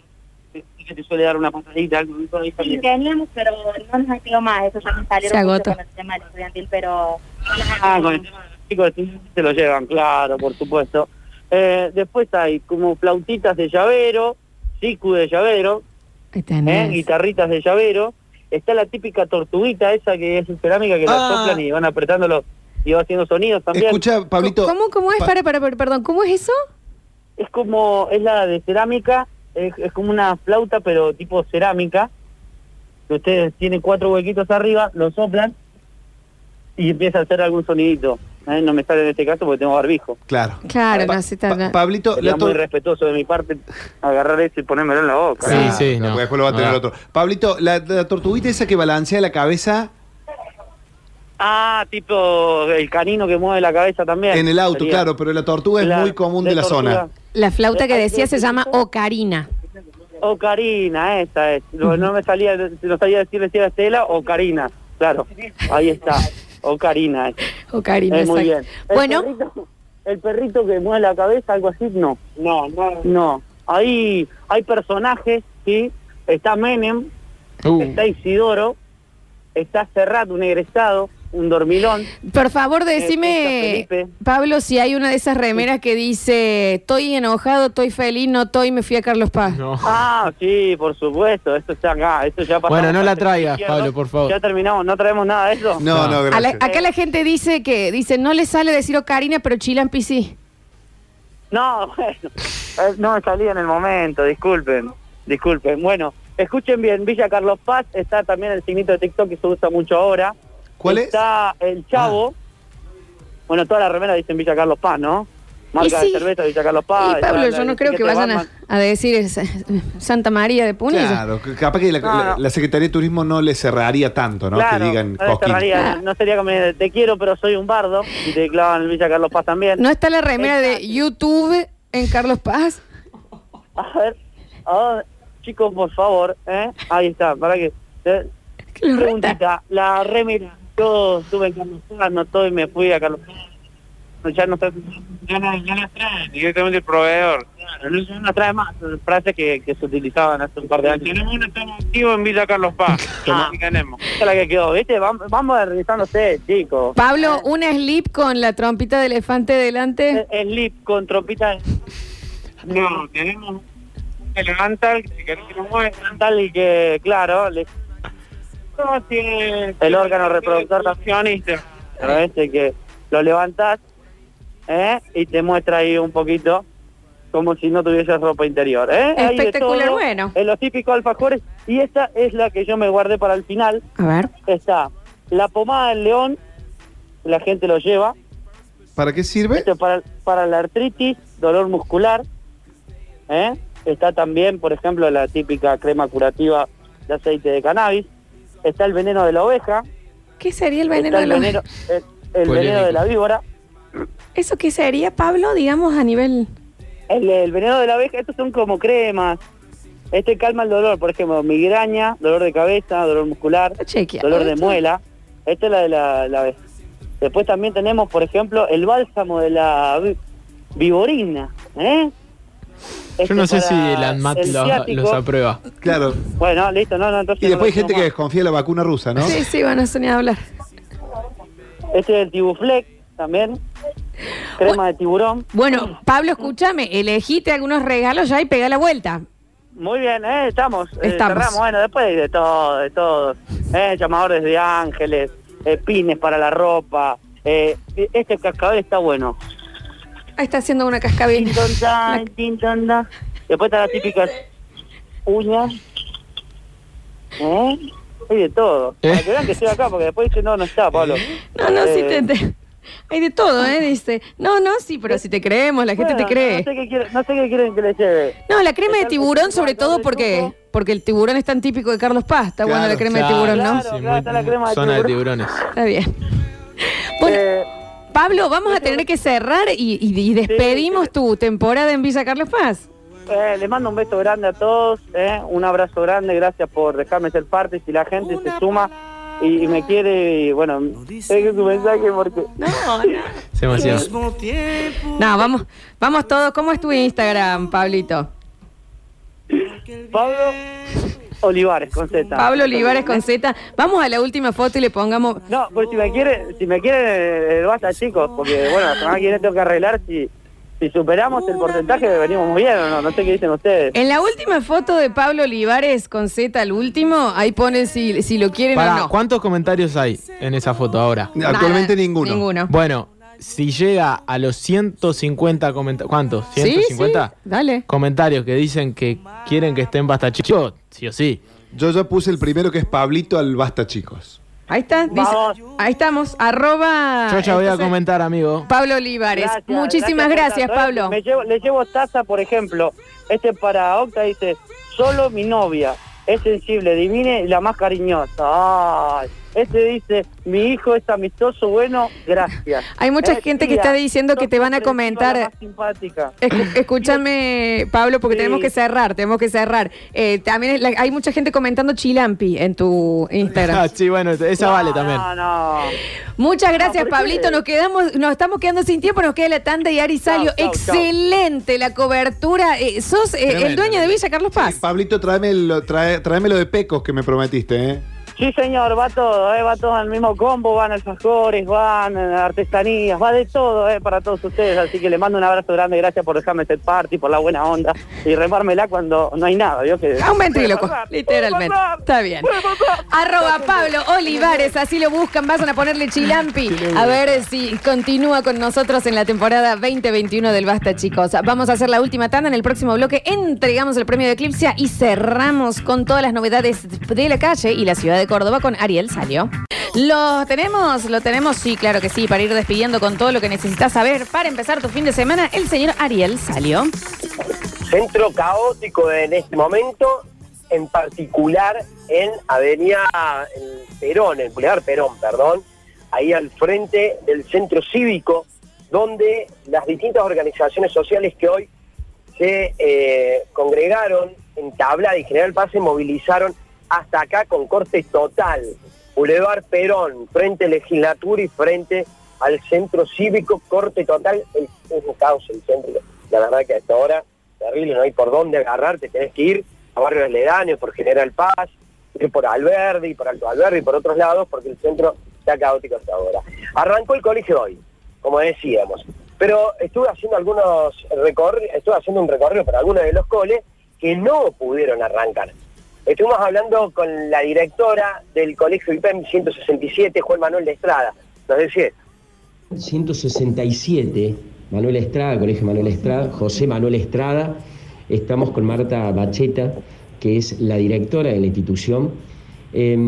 Que te suele dar una algo ahí Sí, teníamos, pero no nos han quedado más. Eso también salieron Se con el tema del estudiantil, pero... Ah, con el tema de los chicos se lo llevan, claro, por supuesto. Eh, después hay como flautitas de llavero, sicu de llavero, ¿eh? guitarritas de llavero. Está la típica tortuguita esa que es cerámica que la Ah. soplan y van apretándolo y va haciendo sonidos también. Escucha, Pablito. ¿Cómo, cómo es? Pa- Para, para, para, perdón, ¿cómo es eso? Es como, es la de cerámica, es, es como una flauta pero tipo cerámica, que ustedes tienen cuatro huequitos arriba, lo soplan y empieza a hacer algún sonidito. ¿eh? No me sale en este caso porque tengo barbijo. Claro. Claro, Pa- no se está. Pa- Pablito, Sería muy respetuoso de mi parte agarrar eso y ponérmelo en la boca. Sí, Ah, sí, no, después lo va a tener Ah. otro. Pablito, la, la tortuguita esa que balancea la cabeza Ah, tipo el canino que mueve la cabeza también. en el auto, Sería. claro, pero la tortuga es La- muy común de, la tortuga. zona. La flauta que decía se llama ocarina. Ocarina, esa es. No, no me salía, no sabía decirle si era Estela o Karina. Claro, ahí está. Ocarina. es. Ocarina, Es muy bien. El Bueno, perrito, el perrito que mueve la cabeza, algo así, no. No, no. No. Ahí hay personajes, ¿sí? Está Menem, Uh, está Isidoro, está Serrat, un egresado, un dormilón. por favor, está decime. Pablo, si hay una de esas remeras que dice: Estoy enojado, estoy feliz, no estoy, me fui a Carlos Paz. no. Ah, sí, por supuesto, esto está acá, esto ya pasó. Bueno, no la traigas, Pablo, por favor. Ya terminamos, no traemos nada de eso. No, no, No. A la- gracias. acá la gente dice que dice no le sale decir ocarina, pero chilampi sí. No, bueno, eh, no me salía en el momento, disculpen, disculpen. Bueno, escuchen bien, Villa Carlos Paz está también el signito de TikTok que se usa mucho ahora. ¿Cuál es? Está el Chavo. Bueno, toda la remera dicen Villa Carlos Paz, ¿no? Marca sí. de cerveza Villa Carlos Paz. y está Pablo, la- yo no creo que vayan a, decir Santa María de Punilla. Claro, capaz que la, No, la- no. la Secretaría de Turismo no le cerraría tanto, ¿no? Claro, que digan no, cerraría, no sería como te quiero pero soy un bardo y te clavan el Villa Carlos Paz también. ¿No está la remera de YouTube en Carlos Paz? A ver, a ver, chicos, por favor, ¿eh? Ahí está, para que... eh, preguntita, la remera, yo estuve en Carlos Paz, no estoy, me fui a Carlos Paz. Ya no está, ya no, ya no trae directamente el proveedor. Claro, no, ya no trae más frases que, que se utilizaban hace un par de años. Tenemos un estado activo en Villa Carlos Paz. ah, tenemos. Esa es la que quedó, ¿viste? Vamos, vamos modernizándose, chicos. Pablo, una slip con la trompita de elefante delante. El lip con trompita. No, tenemos el levantal que que lo mueve, levantal y que, claro, le... No, tiene el órgano reproductor pero este que lo levantás ¿eh? y te muestra ahí un poquito como si no tuvieses ropa interior. ¿eh? Espectacular, todo, bueno. En los típicos alfajores. Y esta es la que yo me guardé para el final. A ver. Está la pomada del león, la gente lo lleva. ¿Para qué sirve? Esto para, para la artritis, dolor muscular. ¿eh? Está también, por ejemplo, la típica crema curativa de aceite de cannabis. Está el veneno de la oveja. ¿Qué sería el veneno está de el la veneno, el, veneno de la víbora. ¿Eso qué sería, Pablo, digamos, a nivel... El, el veneno de la abeja, estos son como cremas. Este calma el dolor, por ejemplo, migraña, dolor de cabeza, dolor muscular, dolor de esto. muela. Esta es la de la, la abeja. Después también tenemos, por ejemplo, el bálsamo de la vi- viborina. ¿eh? Yo Este no sé si el ANMAT el los, aprueba. Claro. Bueno, listo, no, no, entonces Y después hay gente que desconfía de la vacuna rusa, ¿no? Sí, sí, bueno, eso ni hablar. más. Este es el tibuflex también. Crema de tiburón. Bueno, Pablo, escúchame, elegiste algunos regalos ya y pega la vuelta. Muy bien, ¿eh? estamos. eh, Estamos. cerramos. Bueno, después de todo, de todo. ¿eh? Llamadores de ángeles, eh, pines para la ropa. eh, este cascabel está bueno. Ahí está haciendo una cascabel. Después están las típicas uñas. ¿Eh? Hay de todo. Para que vean que estoy acá, porque después dicen, no, no está, Pablo. No, no, sí Eh, te, te- Hay de todo, ¿eh? Dice. No, no, sí, pero si te creemos, la gente bueno, te cree. No sé, qué quieren, no sé qué quieren que les lleve. No, la crema de tiburón, sobre todo porque porque el tiburón es tan típico de Carlos Paz. Está buena la crema de tiburón, ¿no? Claro, claro, está la crema de Zona de tiburón. tiburones. Está bien. Bueno, Pablo, vamos a tener que cerrar y, y- y despedimos tu temporada en Villa Carlos Paz. Eh, les mando un beso grande a todos, eh, un abrazo grande, gracias por dejarme ser parte. Si la gente se suma y, y me quiere, y, bueno, dejen su mensaje porque... No, Se emociona. No, vamos, vamos todos. ¿Cómo es tu Instagram, Pablito? Pablo Olivares con Z. Pablo Olivares con Z. Vamos a la última foto y le pongamos. No, pues si me quiere, si me quiere, eh, basta chicos, porque bueno, la semana que viene tengo que arreglar si, si superamos el porcentaje venimos muy bien o no, no sé qué dicen ustedes. En la última foto de Pablo Olivares con Z al último, ahí pone si, si lo quieren Pará, o no. ¿Cuántos comentarios hay en esa foto ahora? Actualmente ninguno. Ninguno. Bueno, si llega a los 150 comentarios. ¿Cuántos? Sí, ¿150? sí, dale. Comentarios que dicen que quieren que estén basta chicos. Sí o sí. Yo ya puse el primero que es Pablito al Basta, chicos. Ahí está, dice- ahí estamos, arroba. Yo ya voy a comentar, amigo. Pablo Olivares. Gracias, Muchísimas gracias. Pablo. Me llevo, le llevo taza, por ejemplo, este para Octa dice, solo mi novia es sensible, divine y la más cariñosa. Ay, este dice, mi hijo es amistoso, bueno, gracias. Hay mucha Eh, gente que está diciendo que te van a comentar. simpática. Escúchame, Pablo, porque Sí. tenemos que cerrar, tenemos que cerrar. Eh, también la- hay mucha gente comentando Chilampi en tu Instagram. Ah, sí, bueno, esa vale también. No, no. Muchas gracias. Pablito. Nos quedamos, nos estamos quedando sin tiempo, nos queda la tanda y Ari Salio. chau, chau. Excelente la cobertura. Eh, sos eh, el Tremendo. dueño de Villa Carlos Paz. Pablito, tráemelo, trae, tráemelo de pecos que me prometiste, ¿eh? Sí, señor, va todo, ¿eh? va todo en el mismo combo, van alfajores, van eh, artesanías, va de todo ¿eh? para todos ustedes, así que le mando un abrazo grande, gracias por dejarme ser party, por la buena onda y remármela cuando no hay nada, ¿vio? Que A un ventríloco, literalmente. Está bien. Arroba Pablo Olivares, así lo buscan, vayan a ponerle chilampi. A ver si continúa con nosotros en la temporada 2021 del Basta, chicos. Vamos a hacer la última tanda en el próximo bloque. Entregamos el premio de Eclipse y cerramos con todas las novedades de la calle y la ciudad de Córdoba con Ariel Salio. ¿Lo tenemos? ¿Lo tenemos? Sí, claro que sí, para ir despidiendo con todo lo que necesitas saber para empezar tu fin de semana, el señor Ariel Salio. Centro caótico en este momento, en particular en Avenida el Perón, el Boulevard Perón, perdón, ahí al frente del centro cívico, donde las distintas organizaciones sociales que hoy se eh, congregaron en Tabla y General Paz se movilizaron hasta acá con corte total. Boulevard Perón, frente legislatura y frente al centro cívico, corte total, es un caos el centro. La verdad que hasta ahora, terrible, no hay por dónde agarrarte, tenés que ir a barrios aledaños, por General Paz, ir por Alberdi, por Alto Alberdi y por otros lados, porque el centro está caótico hasta ahora. Arrancó el colegio hoy, como decíamos, pero estuve haciendo algunos recorridos, estuve haciendo un recorrido para algunos de los coles que no pudieron arrancar. Estuvimos hablando con la directora del colegio IPEM 167, Juan Manuel de Estrada. Nos decía, 167, Manuel Estrada, Colegio Manuel Estrada, José Manuel Estrada. Estamos con Marta Bacheta, que es la directora de la institución. Eh,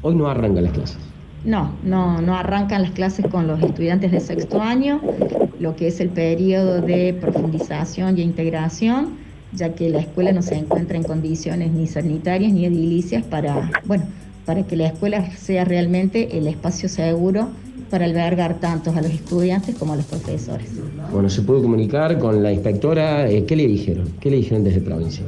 hoy no arrancan las clases. No, no, no arrancan las clases con los estudiantes de sexto año, lo que es el periodo de profundización y integración, ya que la escuela no se encuentra en condiciones ni sanitarias ni edilicias para, bueno, para que la escuela sea realmente el espacio seguro para albergar tanto a los estudiantes como a los profesores. Bueno, se pudo comunicar con la inspectora. eh, ¿Qué le dijeron? ¿Qué le dijeron desde provincia?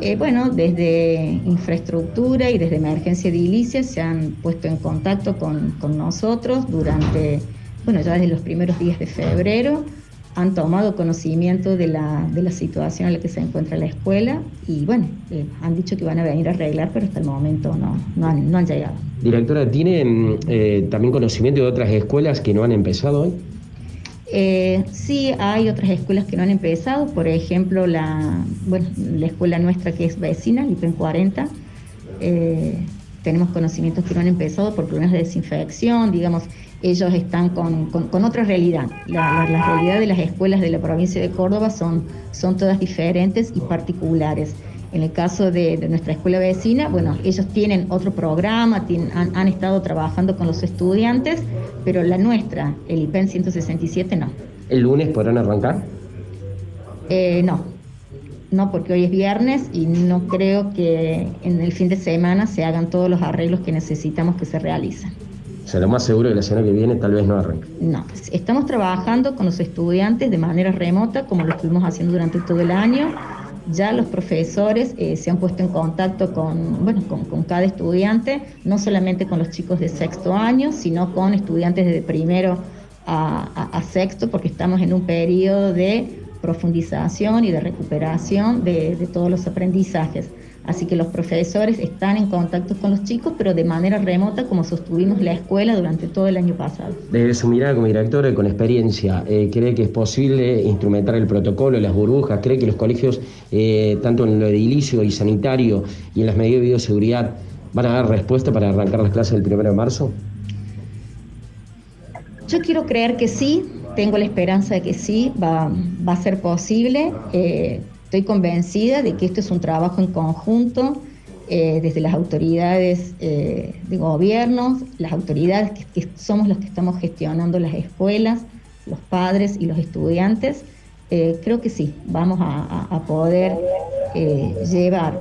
Eh, bueno, desde infraestructura y desde emergencia edilicia se han puesto en contacto con, con nosotros durante, bueno, ya desde los primeros días de febrero. Han tomado conocimiento de la, de la situación en la que se encuentra la escuela y, bueno, eh, han dicho que van a venir a arreglar, pero hasta el momento no, no, han, no han llegado. Directora, ¿tiene mm, eh, también conocimiento de otras escuelas que no han empezado hoy? Eh, sí, hay otras escuelas que no han empezado, por ejemplo, la, bueno, la escuela nuestra que es vecina, Lipen 40, eh, tenemos conocimientos que no han empezado por problemas de desinfección, digamos, ellos están con, con- con otra realidad. La, la- la realidad de las escuelas de la provincia de Córdoba son, son todas diferentes y particulares. En el caso de, de nuestra escuela vecina, bueno, ellos tienen otro programa, tienen- han, han estado trabajando con los estudiantes, pero la nuestra, el IPEN 167, no. ¿El lunes podrán arrancar? Eh, no, no, porque hoy es viernes y no creo que en el fin de semana se hagan todos los arreglos que necesitamos que se realicen. Lo más seguro que la semana que viene tal vez no arranque. No, estamos trabajando con los estudiantes de manera remota, como lo estuvimos haciendo durante todo el año. Ya los profesores eh, se han puesto en contacto con, bueno, con, cada estudiante, no solamente con los chicos de sexto año, sino con estudiantes de primero a, sexto, porque estamos en un periodo de profundización y de recuperación de todos los aprendizajes. Así que los profesores están en contacto con los chicos, pero de manera remota, como sostuvimos la escuela durante todo el año pasado. Desde su mirada como directora y con experiencia, eh, ¿cree que es posible instrumentar el protocolo, las burbujas? ¿Cree que los colegios, eh, tanto en lo edilicio y sanitario y en las medidas de bioseguridad, van a dar respuesta para arrancar las clases el 1 de marzo? Yo quiero creer que sí, tengo la esperanza de que sí, va, va a ser posible. Eh, estoy convencida de que esto es un trabajo en conjunto eh, desde las autoridades eh, de gobierno, las autoridades que, que somos los que estamos gestionando las escuelas, los padres y los estudiantes. Eh, creo que sí, vamos a, poder llevar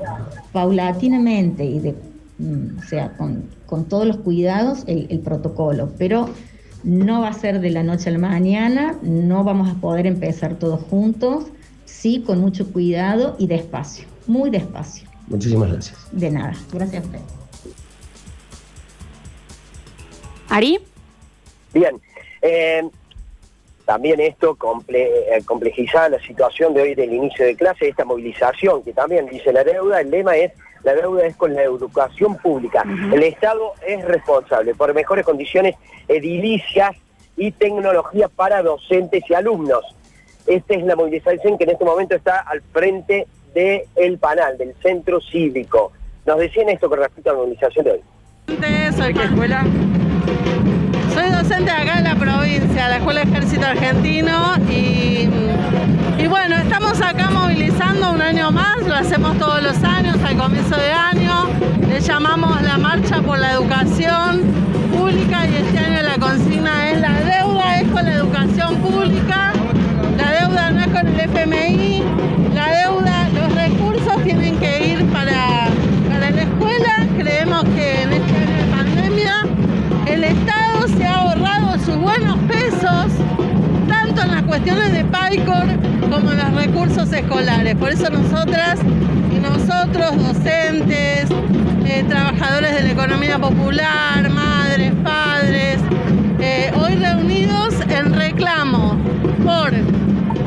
paulatinamente y mm, sea, con, con todos los cuidados el, el protocolo, pero no va a ser de la noche a la mañana, no vamos a poder empezar todos juntos, sí con mucho cuidado y despacio, muy despacio. Muchísimas gracias. De nada, gracias a usted. Ari. Bien. Eh, también esto comple- eh, complejizada la situación de hoy del inicio de clase, esta movilización que también dice la deuda, el lema es la deuda es con la educación pública. El Estado es responsable por mejores condiciones edilicias y tecnología para docentes y alumnos. Esta es la movilización que en este momento está al frente del panal, del centro cívico. Nos decían esto con respecto a la movilización de hoy. Soy escuela? Soy docente acá en la provincia, la Escuela de Ejército Argentino y, y bueno, estamos acá movilizando un año más, lo hacemos todos los años al comienzo de año, le llamamos la Marcha por la Educación Pública y este año la consigna es la deuda es con la educación pública, deuda no es con el FMI, la deuda, los recursos tienen que ir para, para la escuela, creemos que en este año de pandemia el Estado se ha ahorrado sus buenos pesos, tanto en las cuestiones de PAICOR como en los recursos escolares. Por eso nosotras y nosotros, docentes, eh, trabajadores de la economía popular, madres, padres, eh, hoy reunidos en reclamo por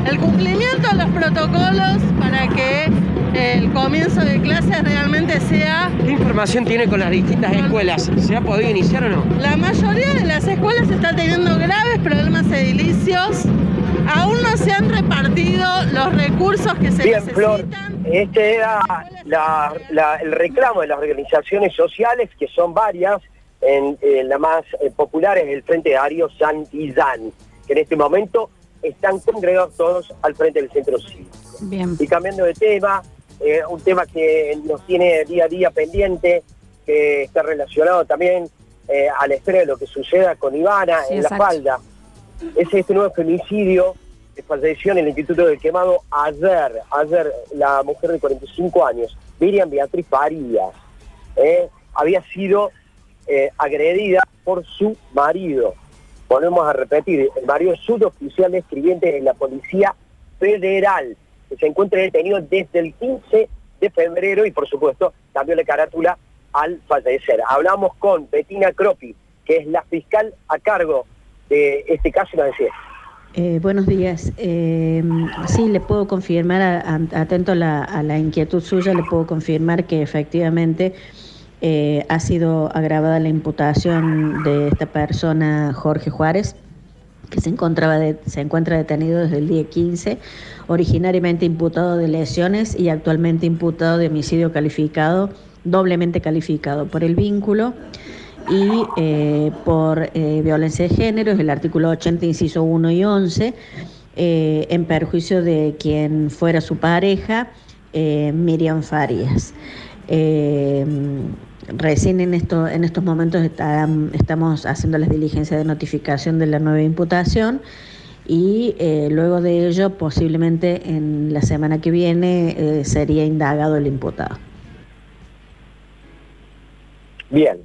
el cumplimiento de los protocolos para que el comienzo de clases realmente sea ¿Qué información tiene con las distintas escuelas? ¿Se ha podido iniciar o no? la mayoría de las escuelas está teniendo graves problemas edilicios. Aún no se han repartido los recursos que se Bien, necesitan. Flor, este era la- la- el reclamo de las organizaciones sociales, que son varias, en, en la más eh, popular es el Frente Darío Santillán, que en este momento están congregados todos al frente del centro cívico. Bien. Y cambiando de tema, eh, un tema que nos tiene día a día pendiente, que está relacionado también eh, a la espera de lo que suceda con Ivana Sí, en la falda, es este nuevo femicidio que falleció en el Instituto del Quemado ayer, ayer la mujer de 45 años, Miriam Beatriz Farías, eh, había sido eh, agredida por su marido, volvemos a repetir, Mario es suboficial escribiente en la Policía Federal, que se encuentra detenido desde el 15 de febrero y por supuesto cambió la carátula al fallecer. Hablamos con Bettina Cropi, que es la fiscal a cargo de este caso decía. Eh, buenos días. Eh, sí, le puedo confirmar, atento la, a la inquietud suya, le puedo confirmar que efectivamente eh, ha sido agravada la imputación de esta persona, Jorge Juárez, que se, encontraba se encuentra detenido desde el día 15, originariamente imputado de lesiones y actualmente imputado de homicidio calificado, doblemente calificado por el vínculo y eh, por eh, violencia de género, es el artículo 80, inciso 1 y 11, eh, en perjuicio de quien fuera su pareja, Miriam Farías. Recién en, esto, en estos momentos está- estamos haciendo las diligencias de notificación de la nueva imputación y eh, luego de ello, posiblemente en la semana que viene, eh, sería indagado el imputado. Bien.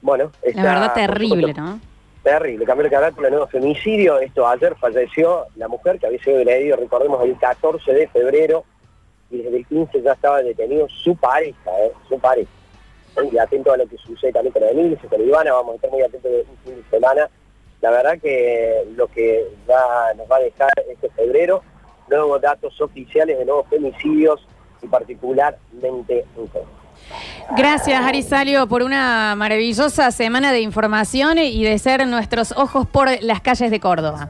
Bueno, La verdad, por terrible, supuesto, ¿no? Terrible, cambió el carácter, nuevo femicidio. Esto ayer falleció la mujer que había sido agredida, recordemos, el 14 de febrero y desde el 15 ya estaba detenido su pareja, ¿eh? su pareja. Y atento a lo que sucede también con Emilio, con Ivana, vamos a estar muy atentos de un fin de semana. La verdad que lo que va- nos va a dejar este febrero, nuevos datos oficiales de nuevos femicidios y particularmente en Córdoba. Gracias, Arisalio, por una maravillosa semana de información y de ser nuestros ojos por las calles de Córdoba.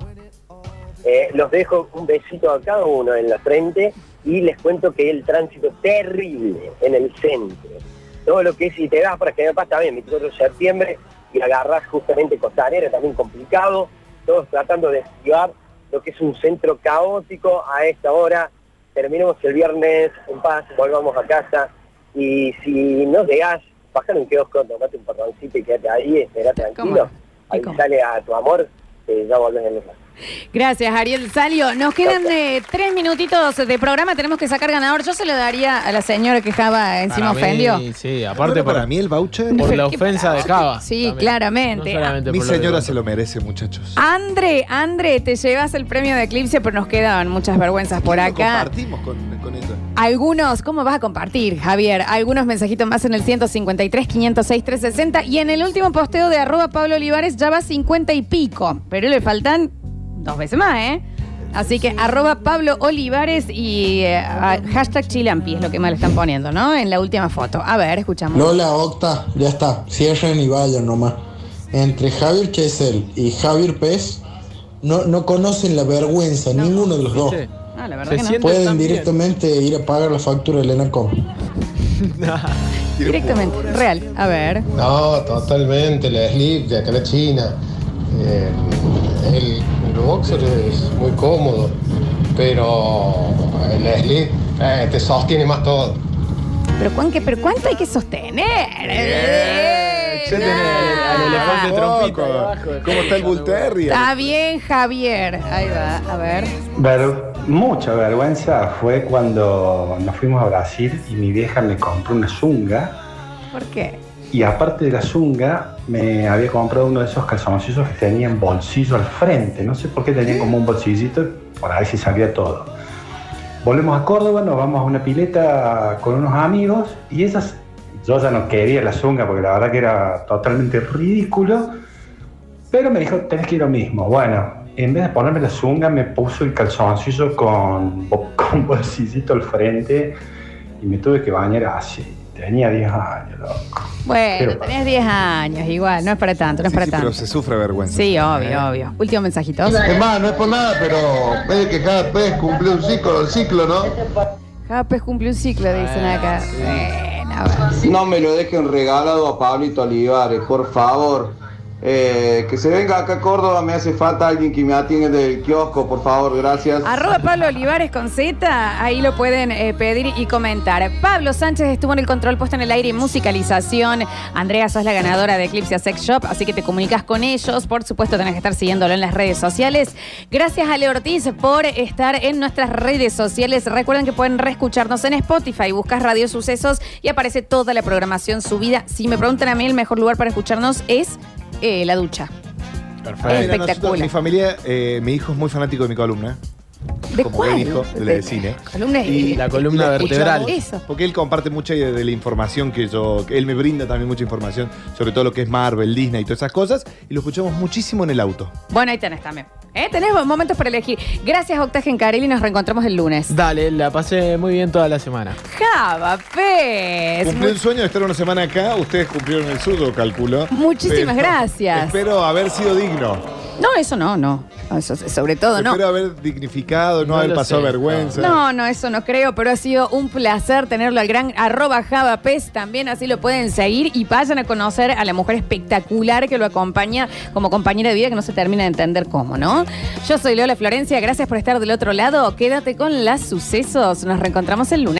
Eh, los dejo un besito a cada uno en la frente y les cuento que el tránsito terrible en el centro. Todo lo que es, si te das para que me pasa bien, 24 de septiembre, y agarras justamente Costanera, también complicado, todos tratando de esquivar lo que es un centro caótico a esta hora. Terminemos el viernes en paz, volvamos a casa y si no llegás, bajar un kiosco, tomate un porroncito y quédate ahí, espera tranquilo. Ahí sale a tu amor, que ya volvés en el Gracias, Ariel Salio. Nos quedan eh, tres minutitos de programa. Tenemos que sacar ganador. Yo se lo daría a la señora que Java encima Para mí, ofendió. Sí, aparte Bueno, por, para mí el voucher. por la ¿Qué ofensa de Java. Sí, también. claramente. No solamente Mi por lo de señora se lo merece, muchachos. Andre, Andre, te llevas el premio de Eclipse, pero nos quedan muchas vergüenzas por Lo acá. compartimos con, con ella. Algunos, ¿cómo vas a compartir, Javier? Algunos mensajitos más en el 153, 506, 360. Y en el último posteo de arroba Pablo Olivares ya va 50 y pico. Pero le faltan dos veces más, ¿eh? Así que arroba Pablo Olivares y eh, a- hashtag Chilampi es lo que más le están poniendo, ¿no? En la última foto. A ver, escuchamos. Lola, Octa, ya está. Cierren y vayan nomás. Entre Javier Chesel y Javier Pez no, no conocen la vergüenza, ninguno de los dos. Ah, la verdad que no. Pueden directamente ir a pagar la factura del ENACOM. Directamente, real. A ver. No, totalmente, la slip de acá la China. Eh, el, el boxer es muy cómodo, pero el slip eh, te sostiene más todo. Pero, ¿cuán que- pero ¿cuánto hay que sostener? Eh, tenés al elefante abajo. ¿Cómo está el Bull Terrier? Está bien, Javier. Ahí va, a ver. Ver- mucha vergüenza fue cuando nos fuimos a Brasil y mi vieja me compró una zunga ¿Por qué? Y aparte de la zunga me había comprado uno de esos calzoncillos que tenían bolsillo al frente. No sé por qué tenían como un bolsillito, por ahí sí sabía todo. Volvemos a Córdoba, nos vamos a una pileta con unos amigos y esas, yo ya no quería la zunga porque la verdad que era totalmente ridículo, pero me dijo, tenés que ir lo mismo. Bueno, en vez de ponerme la zunga, me puso el calzoncillo con, con bolsillito al frente y me tuve que bañar así. Tenía 10 años, loco. Bueno, Pero- tenés 10 años, igual, no es para tanto, no es para Sí, tanto. pero se sufre vergüenza. Sí, obvio, obvio. Último mensajito. Es más, no es por nada, pero es que cada vez cumplió un ciclo, el ciclo, ¿no? Japes cumple un ciclo, dicen acá. Bueno, a ver. No me lo dejen regalado a Pablito Olivares, por favor. Eh, que se venga acá a Córdoba, me hace falta alguien que me atiende del kiosco, por favor, gracias. Arroba Pablo Olivares con Z, ahí lo pueden eh, pedir y comentar. Pablo Sánchez estuvo en el control puesto en el aire y musicalización. Andrea, sos la ganadora de Eclipse Sex Shop, así que te comunicas con ellos. Por supuesto, tenés que estar siguiéndolo en las redes sociales. Gracias a Leo Ortiz por estar en nuestras redes sociales. Recuerden que pueden reescucharnos en Spotify, buscas Radio Sucesos y aparece toda la programación subida. Si me preguntan a mí, el mejor lugar para escucharnos es eh, la ducha. Mira, nosotros- Espectacular. mi familia, eh, mi hijo es muy fanático de mi columna. ¿De como cuál? buen hijo de la de cine. Columna Y La columna la escuchamos vertebral. Eso. Porque él comparte mucha de, de la información que yo. que él me brinda también mucha información sobre todo lo que es Marvel, Disney y todas esas cosas. Y lo escuchamos muchísimo en el auto. Bueno, ahí tenés también. ¿Eh? Tenés momentos para elegir. Gracias, Octagen Carelli. Nos reencontramos el lunes. Dale, la pasé muy bien toda la semana. Java, pez. Cumplí el sueño de estar una semana acá. Ustedes cumplieron el suyo, calculo. Muchísimas gracias. Espero haber sido digno. No, eso no, no. Eso, sobre todo no. Espero haber dignificado, no, No haber pasado sé. vergüenza. No, no, eso no creo, pero ha sido un placer tenerlo al gran arroba javapes también, así lo pueden seguir y vayan a conocer a la mujer espectacular que lo acompaña como compañera de vida que no se termina de entender cómo, ¿no? Yo soy Lola Florencia, gracias por estar del otro lado, quédate con las sucesos, nos reencontramos el lunes.